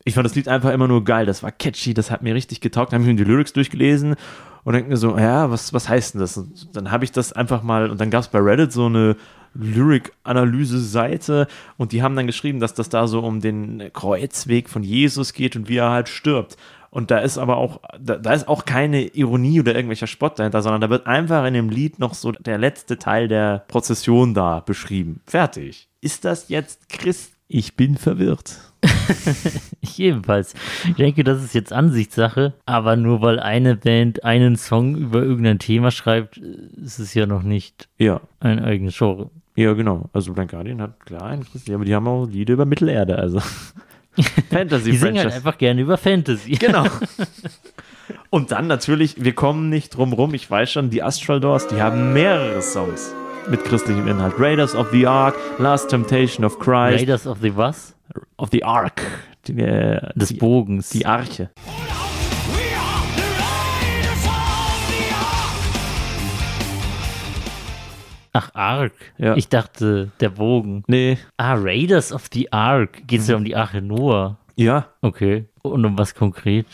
Ich fand das Lied einfach immer nur geil. Das war catchy, das hat mir richtig getaugt. Dann habe ich mir die Lyrics durchgelesen und denke mir so, ja, was, was heißt denn das? Und dann habe ich das einfach mal, und dann gab es bei Reddit so eine Lyric-Analyse-Seite und die haben dann geschrieben, dass das da so um den Kreuzweg von Jesus geht und wie er halt stirbt. Und da ist aber auch, da, da ist auch keine Ironie oder irgendwelcher Spott dahinter, sondern da wird einfach in dem Lied noch so der letzte Teil der Prozession da beschrieben. Fertig. Ist das jetzt Christ? Ich bin verwirrt. ich ebenfalls. Ich denke, das ist jetzt Ansichtssache, aber nur weil eine Band einen Song über irgendein Thema schreibt, ist es ja noch nicht Ja. ein eigenes Genre. Ja, genau. Also Blind Guardian hat klar einen Christ, aber die haben auch Lieder über Mittelerde, also. Fantasy Die singen halt einfach gerne über Fantasy. Genau. Und dann natürlich, wir kommen nicht drum rum, ich weiß schon, die Astral Doors, die haben mehrere Songs mit christlichem Inhalt. Raiders of the Ark, Last Temptation of Christ, Raiders of the was? of the Ark, die, äh, Des die, Bogens. die Arche. Ach, Ark. Ja. Ich dachte, der Bogen. Nee, Ah, Raiders of the Ark. Geht es ja um die Arche Noah. ja. Okay. Und um was konkret?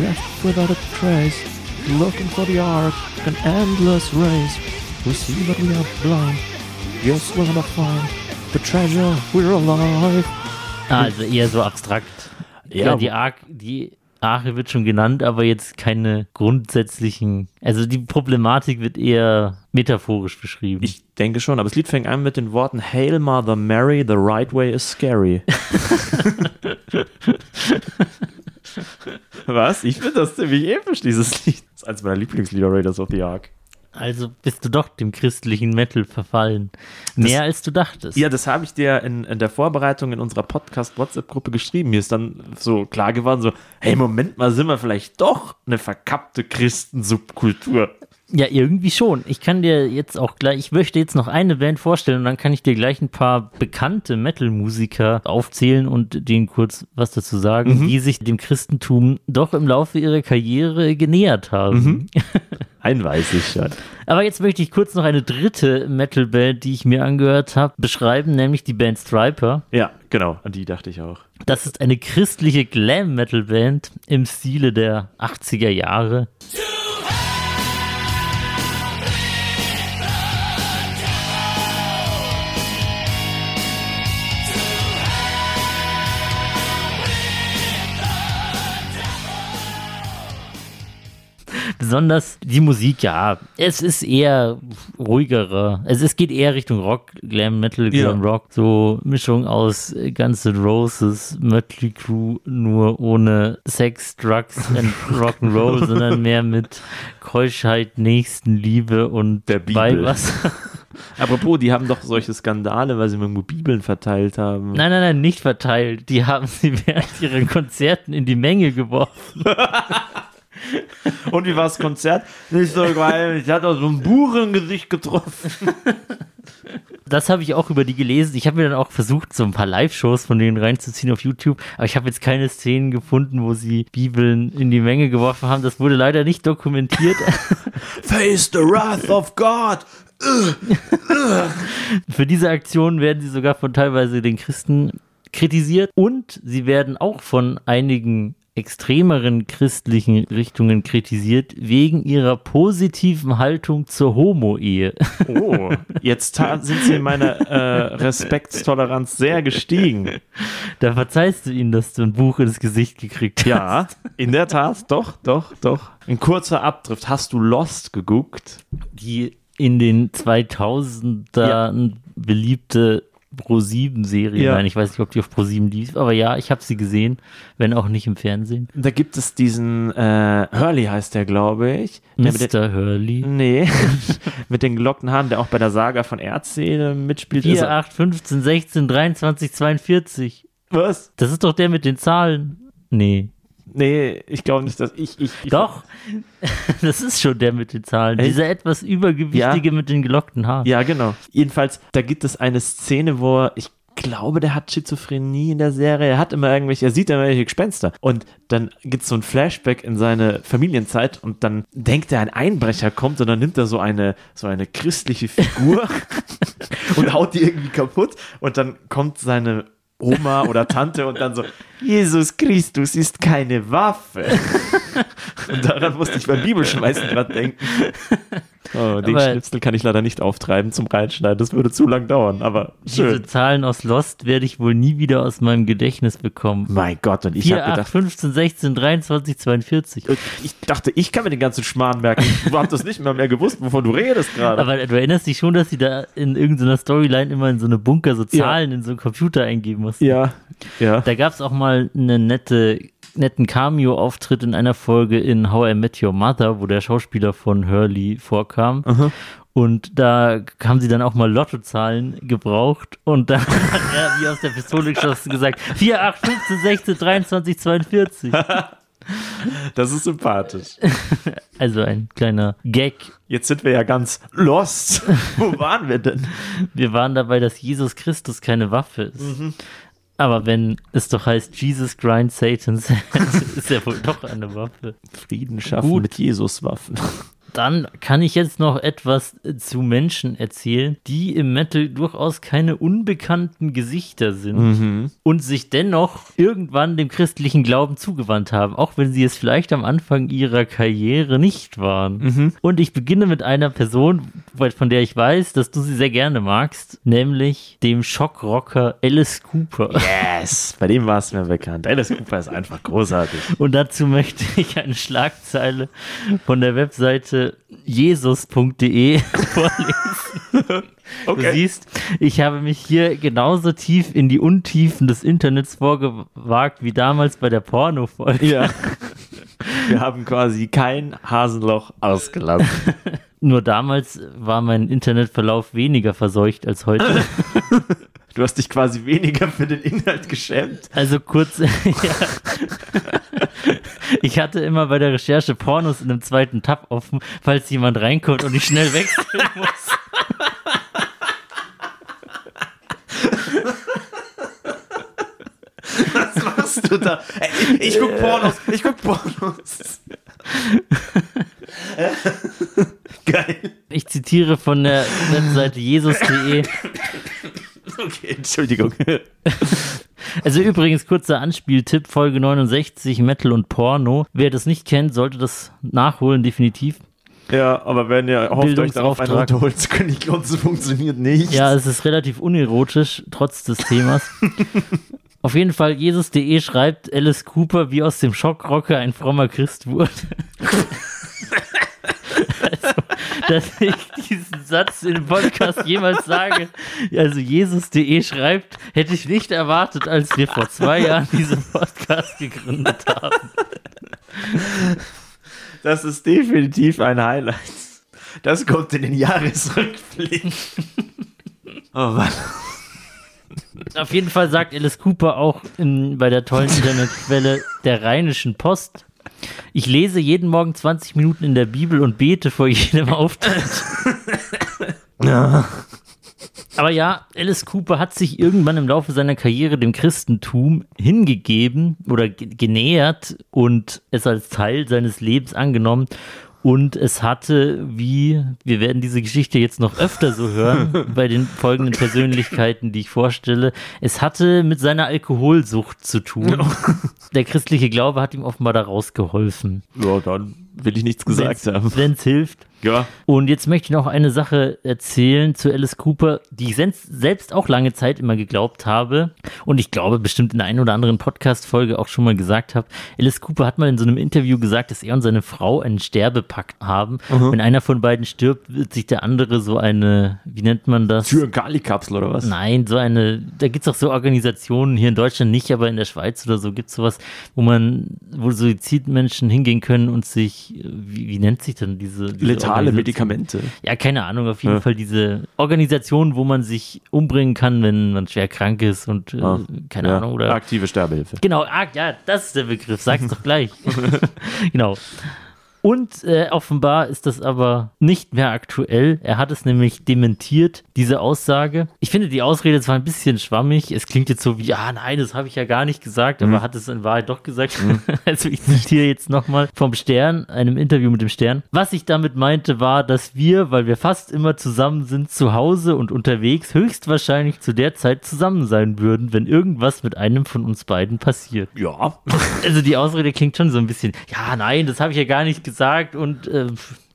Left without a trace, looking for the ark, an endless race. We see that we are blind. Yes, we're gonna find the treasure. We're alive. Ah, also eher so abstrakt. Ja, Ja, die Ark, die Arche wird schon genannt, aber jetzt keine grundsätzlichen. Also die Problematik wird eher metaphorisch beschrieben. Ich denke schon, aber das Lied fängt an mit den Worten Hail Mother Mary, the right way is scary. Was? Ich finde das ziemlich episch, dieses Lied. Das ist eins meiner Lieblingslieder, Raiders of the Ark. also bist du doch dem christlichen Metal verfallen. Mehr als du dachtest. Ja, das habe ich dir in, in der Vorbereitung in unserer Podcast-WhatsApp-Gruppe geschrieben. Mir ist dann so klar geworden, so, hey, Moment mal, sind wir vielleicht doch eine verkappte Christensubkultur? Ja, irgendwie schon. Ich kann dir jetzt auch gleich, ich möchte jetzt noch eine Band vorstellen und dann kann ich dir gleich ein paar bekannte Metal-Musiker aufzählen und denen kurz was dazu sagen, die sich dem Christentum doch im Laufe ihrer Karriere genähert haben. Ein weiß ich schon. Aber jetzt möchte ich kurz noch eine dritte Metal-Band, die ich mir angehört habe, beschreiben, nämlich die Band Striper. Ja, genau, an die dachte ich auch. Das ist eine christliche Glam-Metal-Band im Stile der 80er Jahre. Besonders die Musik, ja, es ist eher ruhigerer. Es, es geht eher Richtung Rock, Glam Metal, Glam Ja. Rock. So Mischung aus Guns N' Roses, Mötley Crew, nur ohne Sex, Drugs und Rock'n'Roll, sondern mehr mit Keuschheit, Nächstenliebe und Der Bibel. Weihwasser. Apropos, die haben doch solche Skandale, weil sie irgendwo Bibeln verteilt haben. Nein, nein, nein, nicht verteilt. Die haben sie während ihren Konzerten in die Menge geworfen. Und wie war das Konzert? Nicht so geil. Ich hatte so ein Buch im Gesicht getroffen. Das habe ich auch über die gelesen. Ich habe mir dann auch versucht, so ein paar Live-Shows von denen reinzuziehen auf YouTube, aber ich habe jetzt keine Szenen gefunden, wo sie Bibeln in die Menge geworfen haben. Das wurde leider nicht dokumentiert. Face the wrath of God. Für diese Aktion werden sie sogar von teilweise den Christen kritisiert und sie werden auch von einigen extremeren christlichen Richtungen kritisiert wegen ihrer positiven Haltung zur Homo-Ehe. Oh, jetzt sind sie in meiner äh, Respektstoleranz sehr gestiegen. Da verzeihst du ihnen, dass du ein Buch ins Gesicht gekriegt hast. Ja, in der Tat, doch, doch, doch. Ein kurzer Abdrift. Hast du Lost geguckt? die in den 2000er beliebte Pro-7-Serie. Ja. Nein, ich weiß nicht, ob die auf Pro-7 lief, aber ja, ich habe sie gesehen, wenn auch nicht im Fernsehen. Da gibt es diesen, äh, Hurley heißt der, glaube ich. Der den, Mr. Hurley. nee, mit den gelockten Haaren, der auch bei der Saga von Erzseele mitspielt. 4, Ist er- 8, 15, 16, 23, 42. Was? Das ist doch der mit den Zahlen. Nee. Nee, ich glaube nicht, dass ich, ich, ich Doch. Das ist schon der mit den Zahlen. Echt? Dieser etwas übergewichtige mit den gelockten Haaren. Ja, genau. Jedenfalls, da gibt es eine Szene, wo er, ich glaube, der hat Schizophrenie in der Serie. Er hat immer irgendwelche, er sieht immer irgendwelche Gespenster. Und dann gibt es so ein Flashback in seine Familienzeit und dann denkt er, ein Einbrecher kommt und dann nimmt er so eine, so eine christliche Figur und haut die irgendwie kaputt. Und dann kommt seine Oma oder Tante und dann so, Jesus Christus ist keine Waffe. Und daran musste ich beim Bibelschmeißen gerade denken. Oh, den Aber- Schnipsel kann ich leider nicht auftreiben zum Reinschneiden. Das würde zu lang dauern, aber Diese schön. Zahlen aus Lost werde ich wohl nie wieder aus meinem Gedächtnis bekommen. Mein Gott, und ich 4, habe 8, gedacht, 15, 16, 23, 42. ich dachte, ich kann mir den ganzen Schmarrn merken. Du hast das nicht mal mehr gewusst, wovon du redest gerade. Aber du erinnerst dich schon, dass sie da in irgendeiner Storyline immer in so eine Bunker so Zahlen in so einen Computer eingeben mussten. Ja, ja. Da gab es auch mal einen nette, netten Cameo-Auftritt in einer Folge in How I Met Your Mother, wo der Schauspieler von Hurley vorkam. Und da haben sie dann auch mal Lottozahlen gebraucht und dann hat er wie aus der Pistole geschossen gesagt 4, 8, 15, 16, 23, 42. Das ist sympathisch. Also ein kleiner Gag. Jetzt sind wir ja ganz lost. Wo waren wir denn? Wir waren dabei, dass Jesus Christus keine Waffe ist. Aber wenn es doch heißt, Jesus grind Satan's ist er wohl doch eine Waffe. Frieden schaffen Gut. mit Jesuswaffen. Dann kann ich jetzt noch etwas äh, zu Menschen erzählen, die im Metal durchaus keine unbekannten Gesichter sind und sich dennoch irgendwann dem christlichen Glauben zugewandt haben, auch wenn sie es vielleicht am Anfang ihrer Karriere nicht waren. Und ich beginne mit einer Person, von der ich weiß, dass du sie sehr gerne magst, nämlich dem Schockrocker Alice Cooper. Yes, bei dem war es mir bekannt. Alice Cooper ist einfach großartig. Und dazu möchte ich eine Schlagzeile von der Webseite jesus.de vorlesen. Du siehst, ich habe mich hier genauso tief in die Untiefen des Internets vorgewagt wie damals bei der Porno-Folge. Ja. Wir haben quasi kein Hasenloch ausgelassen. Nur damals war mein Internetverlauf weniger verseucht als heute. Du hast dich quasi weniger für den Inhalt geschämt. Also kurz, ja. Ich hatte immer bei der Recherche Pornos in einem zweiten Tab offen, falls jemand reinkommt und ich schnell wechseln muss. Was machst du da? Ey, ich, ich guck Pornos. Ich guck Pornos. Geil. Ich zitiere von der Webseite jesus.de. Okay, Entschuldigung. Also übrigens kurzer Anspieltipp, Folge 69, Metal und Porno. Wer das nicht kennt, sollte das nachholen, definitiv. Ja, aber wenn ihr hofft, euch darauf runterholen zu können, ich glaube, es funktioniert nicht. Ja, es ist relativ unerotisch, trotz des Themas. Auf jeden Fall, Jesus.de schreibt, Alice Cooper wie aus dem Schockrocker ein frommer Christ wurde. dass ich diesen Satz in dem Podcast jemals sage, also Jesus.de schreibt, hätte ich nicht erwartet, als wir vor zwei Jahren diesen Podcast gegründet haben. Das ist definitiv ein Highlight. Das kommt in den Jahresrückblick. Oh Mann. Auf jeden Fall sagt Alice Cooper auch in, bei der tollen Internetquelle der Rheinischen Post. Ich lese jeden Morgen 20 Minuten in der Bibel und bete vor jedem Auftritt. Aber ja, Alice Cooper hat sich irgendwann im Laufe seiner Karriere dem Christentum hingegeben oder ge- genähert und es als Teil seines Lebens angenommen. Und es hatte, wie, wir werden diese Geschichte jetzt noch öfter so hören, bei den folgenden Persönlichkeiten, die ich vorstelle, es hatte mit seiner Alkoholsucht zu tun. Der christliche Glaube hat ihm offenbar da rausgeholfen. Ja, dann will ich nichts gesagt haben. Wenn es hilft. Ja. Und jetzt möchte ich noch eine Sache erzählen zu Alice Cooper, die ich selbst auch lange Zeit immer geglaubt habe. Und ich glaube, bestimmt in der einen oder anderen Podcast-Folge auch schon mal gesagt habe. Alice Cooper hat mal in so einem Interview gesagt, dass er und seine Frau einen Sterbepakt haben. Wenn einer von beiden stirbt, wird sich der andere so eine, wie nennt man das? Türen-Kali-Kapsel oder was? Nein, so eine, da gibt es auch so Organisationen, hier in Deutschland nicht, aber in der Schweiz oder so gibt es sowas, wo man, wo Suizidmenschen hingehen können und sich, wie, wie nennt sich denn diese, diese Letale? Medikamente. Ja, keine Ahnung, auf jeden Ja. Fall diese Organisation, wo man sich umbringen kann, wenn man schwer krank ist und äh, Ah, keine ja. Ahnung, oder Aktive Sterbehilfe. Genau, ah, ja, das ist der Begriff, sag's doch gleich. genau. Und äh, offenbar ist das aber nicht mehr aktuell. Er hat es nämlich dementiert, diese Aussage. Ich finde die Ausrede zwar ein bisschen schwammig. Es klingt jetzt so wie, ah nein, das habe ich ja gar nicht gesagt, aber hat es in Wahrheit doch gesagt. also ich zitiere jetzt nochmal vom Stern, einem Interview mit dem Stern. Was ich damit meinte, war, dass wir, weil wir fast immer zusammen sind, zu Hause und unterwegs, höchstwahrscheinlich zu der Zeit zusammen sein würden, wenn irgendwas mit einem von uns beiden passiert. Ja. Also die Ausrede klingt schon so ein bisschen, ja, nein, das habe ich ja gar nicht gesagt und äh,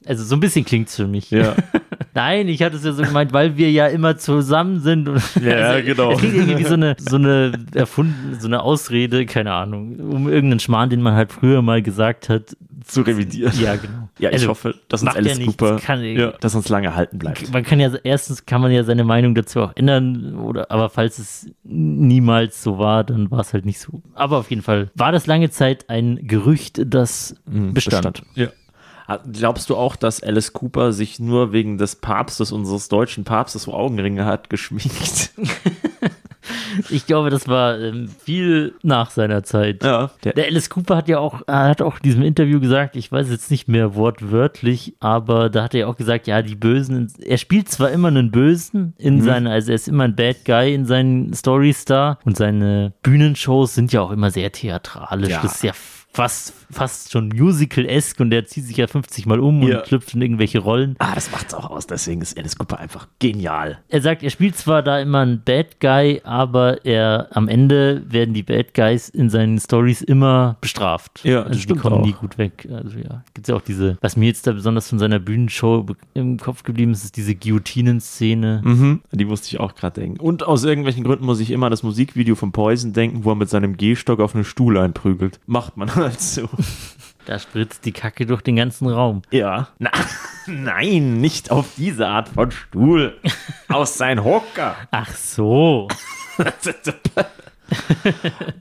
also so ein bisschen klingt es für mich. Ja. Nein, ich hatte es ja so gemeint, weil wir ja immer zusammen sind. Und Ja, genau. Es klingt irgendwie wie so eine, so eine erfunden, so eine Ausrede, keine Ahnung, um irgendeinen Schmarrn, den man halt früher mal gesagt hat. Zu revidieren. Ja, genau. Ja, ich Also, hoffe, dass uns ja Alice nichts, Cooper, kann- ja, dass uns lange halten bleibt. Man kann ja, erstens kann man ja seine Meinung dazu auch ändern, oder, aber falls es niemals so war, dann war es halt nicht so. Aber auf jeden Fall war das lange Zeit ein Gerücht, das bestand. Ja. Ah, Glaubst du auch, dass Alice Cooper sich nur wegen des Papstes, unseres deutschen Papstes, wo Augenringe hat, geschminkt? Ich glaube, das war ähm, viel nach seiner Zeit. Ja. Der, Der Alice Cooper hat ja auch, hat auch in diesem Interview gesagt, ich weiß jetzt nicht mehr wortwörtlich, aber da hat er ja auch gesagt, ja, die Bösen, er spielt zwar immer einen Bösen in seinen, also er ist immer ein Bad Guy in seinen Stories da und seine Bühnenshows sind ja auch immer sehr theatralisch. Ja. Das ist ja fast, fast schon Musical-esque und der zieht sich ja 50 Mal um Ja. und schlüpft in irgendwelche Rollen. ah, das macht's auch aus. Deswegen ist Alice Cooper einfach genial. Er sagt, er spielt zwar da immer einen Bad Guy, aber er am Ende werden die Bad Guys in seinen Stories immer bestraft. Ja, das also stimmt die kommen auch. nie gut weg. Also ja, gibt's ja auch diese, was mir jetzt da besonders von seiner Bühnenshow im Kopf geblieben ist, ist diese Guillotinen-Szene. Mhm. Die musste ich auch gerade denken. Und aus irgendwelchen Gründen muss ich immer an das Musikvideo von Poison denken, wo er mit seinem Gehstock auf einen Stuhl einprügelt. Macht man halt so. Da spritzt die Kacke durch den ganzen Raum. Ja. Na, nein, nicht auf diese Art von Stuhl. Aus sein Hocker. Ach so.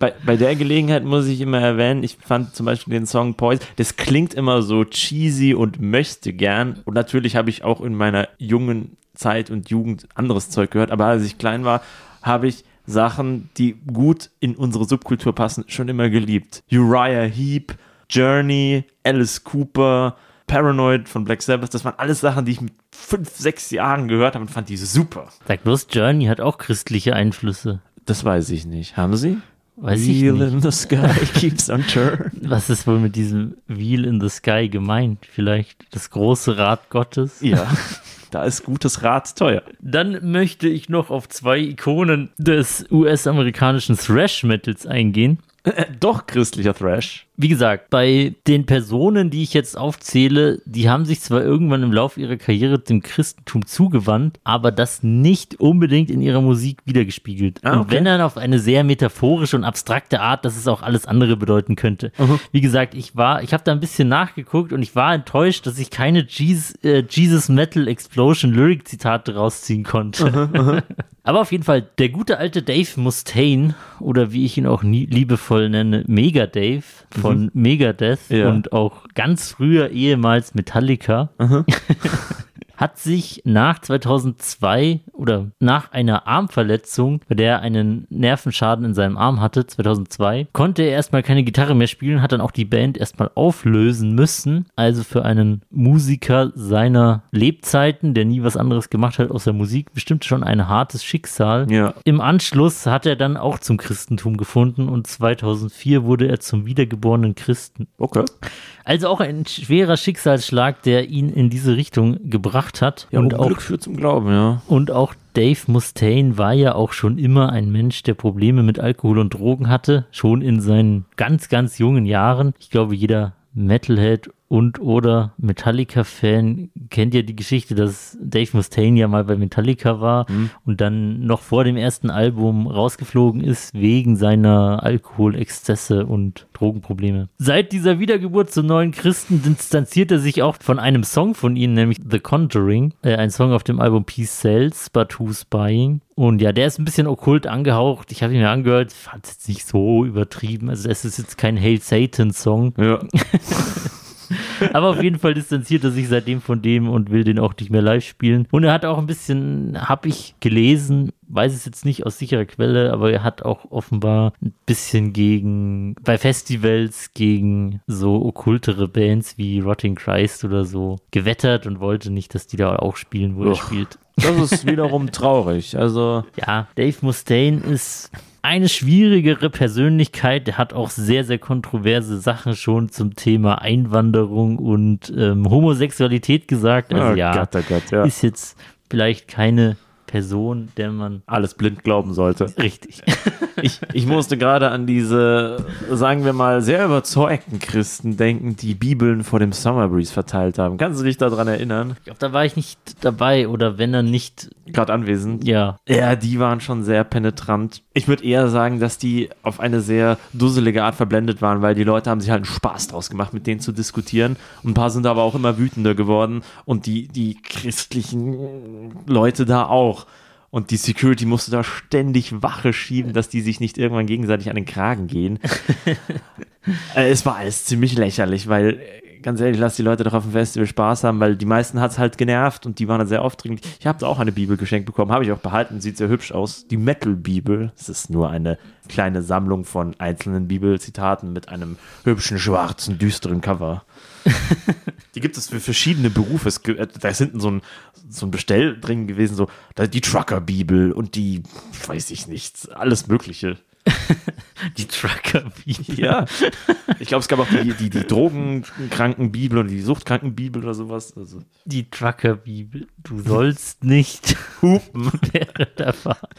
bei, bei der Gelegenheit muss ich immer erwähnen, ich fand zum Beispiel den Song Poison, das klingt immer so cheesy und möchte gern. Und natürlich habe ich auch in meiner jungen Zeit und Jugend anderes Zeug gehört, aber als ich klein war, habe ich Sachen, die gut in unsere Subkultur passen, schon immer geliebt. Uriah Heep, Journey, Alice Cooper, Paranoid von Black Sabbath, das waren alles Sachen, die ich mit fünf, sechs Jahren gehört habe und fand diese super. Sag bloß, Journey hat auch christliche Einflüsse. Das weiß ich nicht. Haben Sie? Weiß Wheel in the sky keeps on turning. Was ist wohl mit diesem Wheel in the Sky gemeint? Vielleicht das große Rad Gottes? Ja, da ist gutes Rad teuer. Dann möchte ich noch auf zwei Ikonen des US-amerikanischen Thrash-Metals eingehen. Äh, doch christlicher Thrash. Wie gesagt, bei den Personen, die ich jetzt aufzähle, die haben sich zwar irgendwann im Laufe ihrer Karriere dem Christentum zugewandt, aber das nicht unbedingt in ihrer Musik wiedergespiegelt. Ah, Und okay. wenn dann auf eine sehr metaphorische und abstrakte Art, dass es auch alles andere bedeuten könnte. Wie gesagt, ich war, ich habe da ein bisschen nachgeguckt und ich war enttäuscht, dass ich keine Jesus, äh, Jesus Metal Explosion Lyric Zitate rausziehen konnte. Aber auf jeden Fall, der gute alte Dave Mustaine, oder wie ich ihn auch nie, liebevoll nenne, Mega Dave von Megadeth Ja. und auch ganz früher ehemals Metallica, hat sich nach 2002 oder nach einer Armverletzung, bei der er einen Nervenschaden in seinem Arm hatte, 2002, konnte er erstmal keine Gitarre mehr spielen, hat dann auch die Band erstmal auflösen müssen. Also für einen Musiker seiner Lebzeiten, der nie was anderes gemacht hat außer Musik, bestimmt schon ein hartes Schicksal. Ja. Im Anschluss hat er dann auch zum Christentum gefunden und 2004 wurde er zum wiedergeborenen Christen. Okay. Also auch ein schwerer Schicksalsschlag, der ihn in diese Richtung gebracht hat. Ja, und, auch, führt zum Glauben, ja. und auch Dave Mustaine war ja auch schon immer ein Mensch, der Probleme mit Alkohol und Drogen hatte. Schon in seinen ganz, ganz jungen Jahren. Ich glaube, jeder Metalhead und oder Metallica-Fan kennt ja die Geschichte, dass Dave Mustaine ja mal bei Metallica war und dann noch vor dem ersten Album rausgeflogen ist wegen seiner Alkoholexzesse und Drogenprobleme. Seit dieser Wiedergeburt zum neuen Christen distanziert er sich auch von einem Song von ihnen, nämlich The Conjuring, äh, ein Song auf dem Album Peace Sells, But Who's Buying. Und ja, der ist ein bisschen okkult angehaucht. Ich habe ihn mir angehört, fand es jetzt nicht so übertrieben. Also es ist jetzt kein Hail Satan Song. Ja. Aber auf jeden Fall distanziert er sich seitdem von dem und will den auch nicht mehr live spielen. Und er hat auch ein bisschen, habe ich gelesen, weiß es jetzt nicht aus sicherer Quelle, aber er hat auch offenbar ein bisschen gegen, bei Festivals gegen so okkultere Bands wie Rotting Christ oder so gewettert und wollte nicht, dass die da auch spielen, wo er Uch. spielt. Das ist wiederum traurig. Also, Ja, Dave Mustaine ist eine schwierigere Persönlichkeit. Der hat auch sehr, sehr kontroverse Sachen schon zum Thema Einwanderung und ähm, Homosexualität gesagt. Also oh ja, Gott, oh Gott, ja. ist jetzt vielleicht keine Person, der man alles blind glauben sollte. richtig. Ich, ich musste gerade an diese, sagen wir mal, sehr überzeugten Christen denken, die Bibeln vor dem Summer Breeze verteilt haben. Kannst du dich daran erinnern? Ich glaube, da war ich nicht dabei oder wenn dann nicht, Gerade anwesend. ja. Ja, die waren schon sehr penetrant. Ich würde eher sagen, dass die auf eine sehr dusselige Art verblendet waren, weil die Leute haben sich halt einen Spaß draus gemacht, mit denen zu diskutieren. Und ein paar sind aber auch immer wütender geworden und die, die christlichen Leute da auch. Und die Security musste da ständig Wache schieben, dass die sich nicht irgendwann gegenseitig an den Kragen gehen. äh, es war alles ziemlich lächerlich, weil, ganz ehrlich, lass die Leute doch auf dem Festival Spaß haben, weil die meisten hat es halt genervt und die waren dann sehr aufdringlich. Ich habe auch eine Bibel geschenkt bekommen, habe ich auch behalten, sieht sehr hübsch aus. Die Metal-Bibel. Es ist nur eine kleine Sammlung von einzelnen Bibelzitaten mit einem hübschen, schwarzen, düsteren Cover. Die gibt es für verschiedene Berufe. Es, äh, da ist hinten so ein, so ein Bestell drin gewesen, so da die Trucker-Bibel und die, weiß ich nicht, alles Mögliche. Die trucker Ja. Ich glaube, es gab auch die, die, die Drogenkrankenbibel und die Suchtkrankenbibel oder sowas. Also, Die Trucker-Bibel. Du sollst nicht hupen während der Fahrt.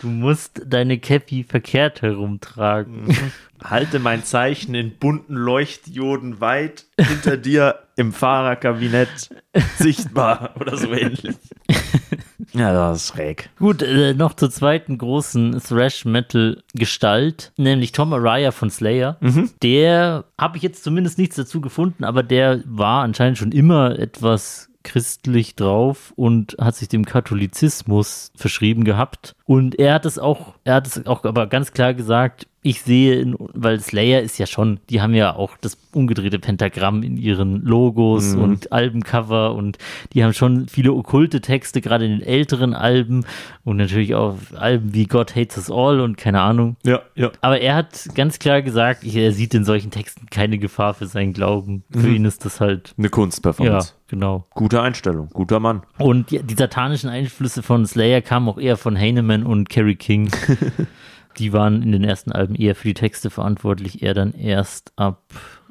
Du musst deine Cappy verkehrt herumtragen. halte mein Zeichen in bunten Leuchtdioden weit hinter dir im Fahrerkabinett sichtbar oder so ähnlich. Ja, das ist schräg. Gut, äh, noch zur zweiten großen Thrash-Metal-Gestalt, nämlich Tom Araya von Slayer. Der habe ich jetzt zumindest nichts dazu gefunden, aber der war anscheinend schon immer etwas christlich drauf und hat sich dem Katholizismus verschrieben gehabt. Und er hat es auch, er hat es auch aber ganz klar gesagt, ich sehe, in, weil Slayer ist ja schon, die haben ja auch das umgedrehte Pentagramm in ihren Logos und Albencover und die haben schon viele okkulte Texte, gerade in den älteren Alben und natürlich auch Alben wie God Hates Us All und keine Ahnung. Ja, ja. Aber er hat ganz klar gesagt, er sieht in solchen Texten keine Gefahr für seinen Glauben. Für ihn ist das halt, Eine ja, Kunstperformance. genau. Gute Einstellung, guter Mann. Und die, die satanischen Einflüsse von Slayer kamen auch eher von Heinemann und Kerry King. die waren in den ersten Alben eher für die Texte verantwortlich, er dann erst ab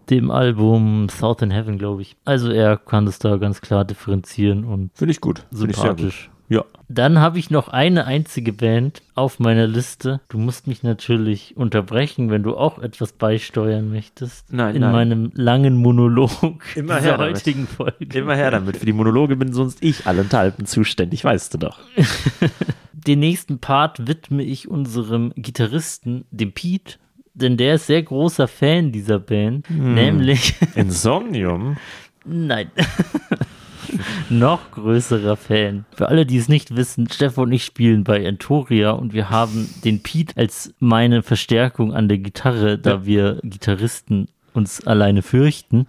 dem Album South in Heaven, glaube ich. Also er kann das da ganz klar differenzieren und Finde ich gut. Finde ich gut. sympathisch. Ja. Dann habe ich noch eine einzige Band auf meiner Liste. Du musst mich natürlich unterbrechen, wenn du auch etwas beisteuern möchtest. Nein, In nein. meinem langen Monolog Immer her dieser damit. heutigen Folge. Immer her damit. Für die Monologe bin sonst ich allenthalben zuständig, weißt du doch. Den nächsten Part widme ich unserem Gitarristen, dem Pete, denn der ist sehr großer Fan dieser Band, Hm. nämlich, Insomnium? nein, noch größerer Fan. Für alle, die es nicht wissen, Stefan und ich spielen bei Entoria und wir haben den Pete als meine Verstärkung an der Gitarre, da wir Gitarristen uns alleine fürchten.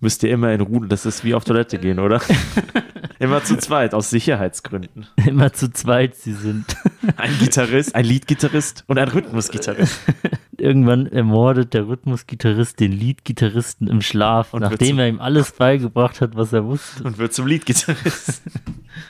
Müsst ihr immer in Ruhe, das ist wie auf Toilette gehen, oder? immer zu zweit, aus Sicherheitsgründen. Immer zu zweit sie sind. Ein Gitarrist, ein Leadgitarrist und ein Rhythmusgitarrist. Irgendwann ermordet der Rhythmusgitarrist den Leadgitarristen im Schlaf, Und nachdem er ihm alles beigebracht hat, was er wusste. Und wird zum Leadgitarrist.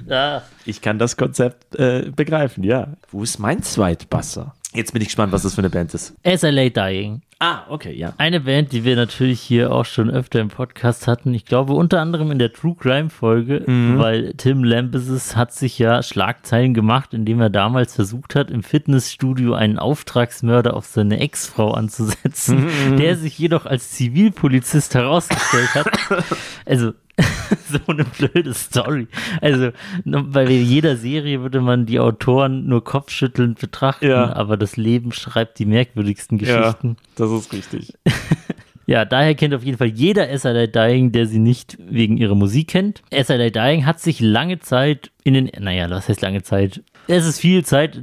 Ah. Ich kann das Konzept äh, begreifen, ja. Wo ist mein Zweitbasser? Jetzt bin ich gespannt, was das für eine Band ist. SLA Dying. Ah, okay, ja. Eine Band, die wir natürlich hier auch schon öfter im Podcast hatten. Ich glaube unter anderem in der True Crime Folge, weil Tim Lambesis hat sich ja Schlagzeilen gemacht, indem er damals versucht hat, im Fitnessstudio einen Auftragsmörder auf seine Ex-Frau anzusetzen, der sich jedoch als Zivilpolizist herausgestellt hat. Also so eine blöde Story. Also bei jeder Serie würde man die Autoren nur kopfschüttelnd betrachten, Ja. aber das Leben schreibt die merkwürdigsten Geschichten. das ist richtig. Ja, daher kennt auf jeden Fall jeder SLA Dying, der sie nicht wegen ihrer Musik kennt. SLA Dying hat sich lange Zeit in den, naja, was heißt lange Zeit? Es ist viel Zeit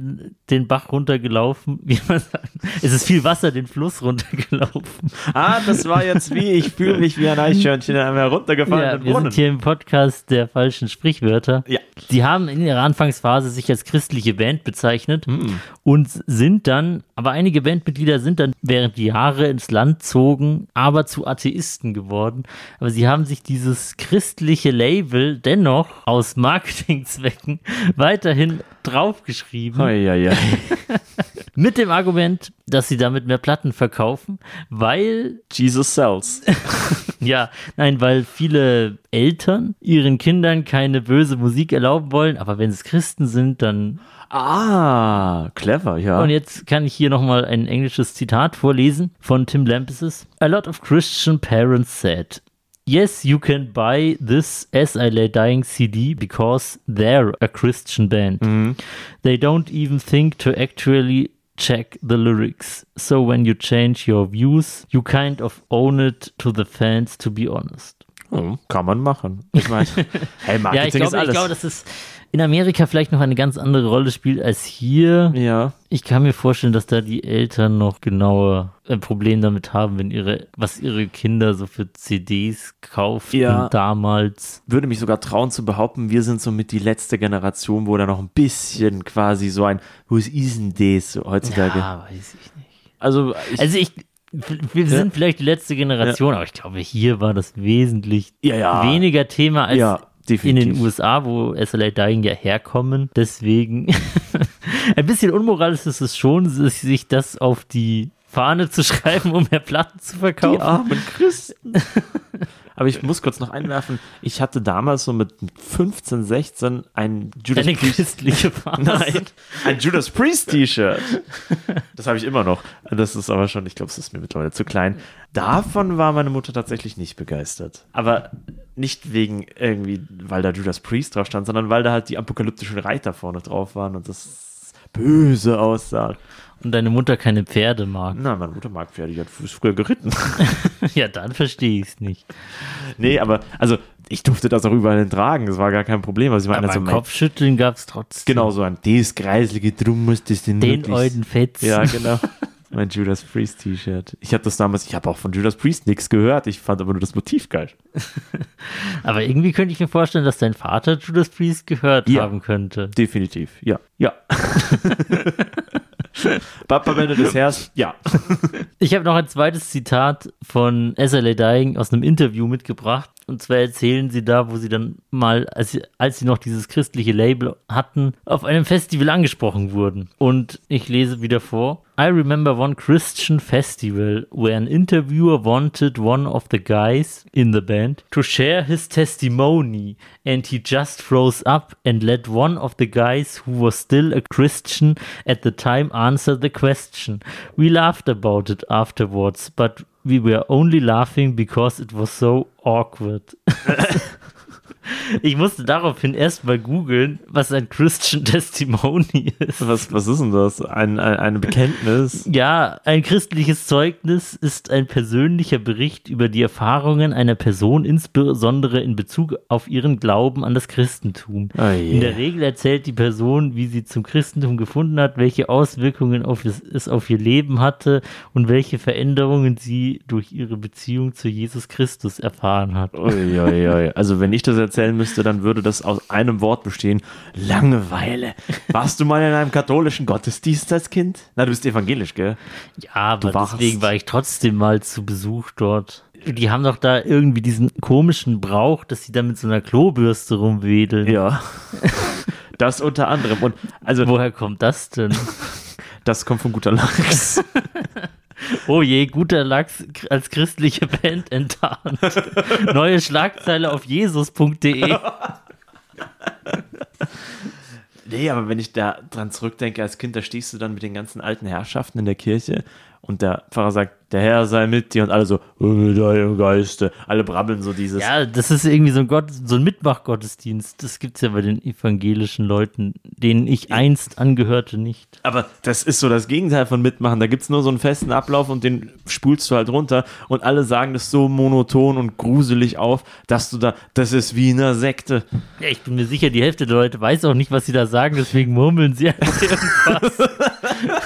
den Bach runtergelaufen, wie man sagt. Es ist viel Wasser den Fluss runtergelaufen. Ah, das war jetzt wie, ich fühle mich wie ein Eichhörnchen in einem Ja, heruntergefallenen wir Brunnen. sind hier im Podcast der falschen Sprichwörter. Ja. Sie haben in ihrer Anfangsphase sich als christliche Band bezeichnet Hm. und sind dann, aber einige Bandmitglieder sind dann während die Jahre ins Land zogen, aber zu Atheisten geworden. Aber sie haben sich dieses christliche Label dennoch aus Marketingzwecken weiterhin draufgeschrieben. Hei, hei, hei. Mit dem Argument, dass sie damit mehr Platten verkaufen, weil Jesus sells. Ja, nein, weil viele Eltern ihren Kindern keine böse Musik erlauben wollen, aber wenn es Christen sind, dann. Ah, clever, ja. Und jetzt kann ich hier nochmal ein englisches Zitat vorlesen von Tim Lampesis. A lot of Christian parents said, Yes, you can buy this As I Lay Dying CD because they're a Christian band. Mm-hmm. They don't even think to actually check the lyrics. So when you change your views, you kind of own it to the fans, to be honest. Kann man machen. Ich meine, hey, Ja, Marketing ich glaube, ist alles. ich glaube, dass es in Amerika vielleicht noch eine ganz andere Rolle spielt als hier. ja. Ich kann mir vorstellen, dass da die Eltern noch genauer ein Problem damit haben, wenn ihre, was ihre Kinder so für CDs kaufen Ja. damals. würde mich sogar trauen zu behaupten, wir sind somit die letzte Generation, wo da noch ein bisschen quasi so ein, wo ist denn das so heutzutage? Ja, weiß ich nicht. Also, ich, Also ich, wir sind vielleicht die letzte Generation, aber ich glaube, hier war das wesentlich Ja, ja. weniger Thema als Ja, in den USA, wo SLA Dying ja herkommen. Deswegen ein bisschen unmoralisch ist es schon, sich sich das auf die Fahne zu schreiben, um mehr Platten zu verkaufen. die armen Christen. Aber ich muss kurz noch einwerfen, ich hatte damals so mit 15, 16 ein Judas Eine Priest. christliche Phase. Nein, ein Judas Priest T-Shirt. Das habe ich immer noch. Das ist aber schon, ich glaube, es ist mir mittlerweile zu klein. Davon war meine Mutter tatsächlich nicht begeistert. Aber nicht wegen irgendwie, weil da Judas Priest drauf stand, sondern weil da halt die apokalyptischen Reiter vorne drauf waren und das böse aussah. Und deine Mutter keine Pferde mag. Na, meine Mutter mag Pferde, die hat früher geritten. Ja, dann verstehe ich es nicht. nee, aber, also, ich durfte das auch überall tragen, das war gar kein Problem. Also, ich meine, Aber also, mein, Kopfschütteln gab es trotzdem genau so ein, das Kreislige, drum muss das denn den alten Fetz. Ja, genau. Mein Judas Priest T-Shirt. Ich habe das damals, ich habe auch von Judas Priest nichts gehört. Ich fand aber nur das Motiv geil. Aber irgendwie könnte ich mir vorstellen, dass dein Vater Judas Priest gehört Ja. haben könnte. Definitiv, ja. Ja. Papa, wenn du das hörst, ja. Ich habe noch ein zweites Zitat von SLA Dying aus einem Interview mitgebracht. Und zwar erzählen sie da, wo sie dann mal, als sie, als sie noch dieses christliche Label hatten, auf einem Festival angesprochen wurden. Und ich lese wieder vor. I remember one Christian festival where an interviewer wanted one of the guys in the band to share his testimony and he just froze up and let one of the guys who was still a Christian at the time answer the question. We laughed about it afterwards, but we were only laughing because it was so awkward. Ich musste daraufhin erstmal googeln, was ein Christian Testimony ist. Was, was ist denn das? Ein, ein, ein Bekenntnis? Ja, ein christliches Zeugnis ist ein persönlicher Bericht über die Erfahrungen einer Person, insbesondere in Bezug auf ihren Glauben an das Christentum. Oh je. In der Regel erzählt die Person, wie sie zum Christentum gefunden hat, welche Auswirkungen auf es, es auf ihr Leben hatte und welche Veränderungen sie durch ihre Beziehung zu Jesus Christus erfahren hat. Ui, ui, ui. Also wenn ich das erzählen müsste, dann würde das aus einem Wort bestehen. Langeweile. Warst du mal in einem katholischen Gottesdienst als Kind? Na, du bist evangelisch, gell? Ja, aber deswegen war ich trotzdem mal zu Besuch dort. Die haben doch da irgendwie diesen komischen Brauch, dass sie da mit so einer Klobürste rumwedeln. Ja. Das unter anderem. Und also Woher kommt das denn? das kommt von guter Lachs. Oh je, guter Lachs als christliche Band enttarnt. Neue Schlagzeile auf jesus.de. Nee, aber wenn ich da dran zurückdenke, als Kind, da stehst du dann mit den ganzen alten Herrschaften in der Kirche Und der Pfarrer sagt, der Herr sei mit dir und alle so, "Oh, mit deinem Geiste. Alle brabbeln so dieses. Ja, das ist irgendwie so ein Gott, so ein Mitmachgottesdienst. Das gibt's ja bei den evangelischen Leuten, denen ich einst angehörte, nicht. Aber das ist so das Gegenteil von mitmachen. Da gibt es nur so einen festen Ablauf und den spulst du halt runter und alle sagen das so monoton und gruselig auf, dass du da, das ist wie in einer Sekte. Ja, ich bin mir sicher, die Hälfte der Leute weiß auch nicht, was sie da sagen, deswegen murmeln sie einfach irgendwas.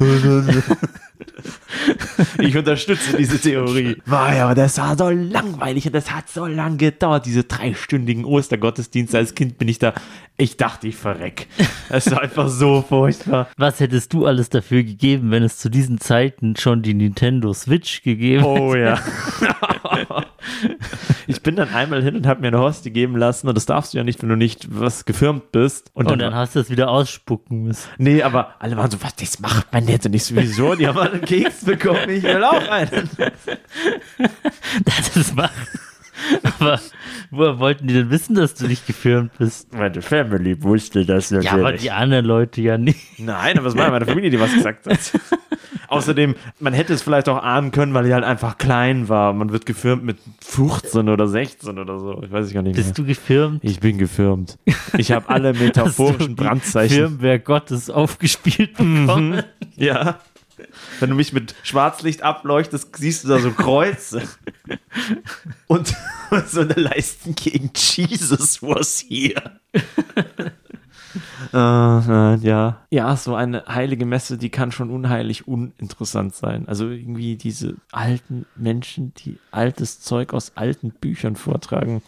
Ich unterstütze diese Theorie. War ja, aber das war so langweilig und das hat so lang gedauert, diese dreistündigen Ostergottesdienste. Als Kind bin ich da, ich dachte, ich verreck. Es war einfach so furchtbar. Was hättest du alles dafür gegeben, wenn es zu diesen Zeiten schon die Nintendo Switch gegeben hätte? Oh ja. ich bin dann einmal hin und habe mir eine Hostie geben lassen und das darfst du ja nicht, wenn du nicht was gefirmt bist. Und, Und dann hast du es wieder ausspucken müssen. nee, aber alle waren so, was, das macht man jetzt nicht sowieso. Die haben alle einen Keks bekommen, ich will auch einen. Das ist machen. Aber woher wollten die denn wissen, dass du nicht gefirmt bist? Meine Family wusste das natürlich. Ja, aber die anderen Leute ja nicht. Nein, aber es war meine Familie, die was gesagt hat. Außerdem, man hätte es vielleicht auch ahnen können, weil die halt einfach klein war. Man wird gefirmt mit 15 oder 16 oder so. Ich weiß ich gar nicht mehr. Bist du gefirmt? ich bin gefirmt. Ich habe alle Hast du metaphorischen die Brandzeichen. Firmware Gottes aufgespielt bekommen? Ja. Wenn du mich mit Schwarzlicht ableuchtest, siehst du da so Kreuze. Und so eine Leistengegend. Jesus was here. Äh, äh, ja. Ja, so eine heilige Messe, die kann schon unheilig uninteressant sein. Also irgendwie diese alten Menschen, die altes Zeug aus alten Büchern vortragen.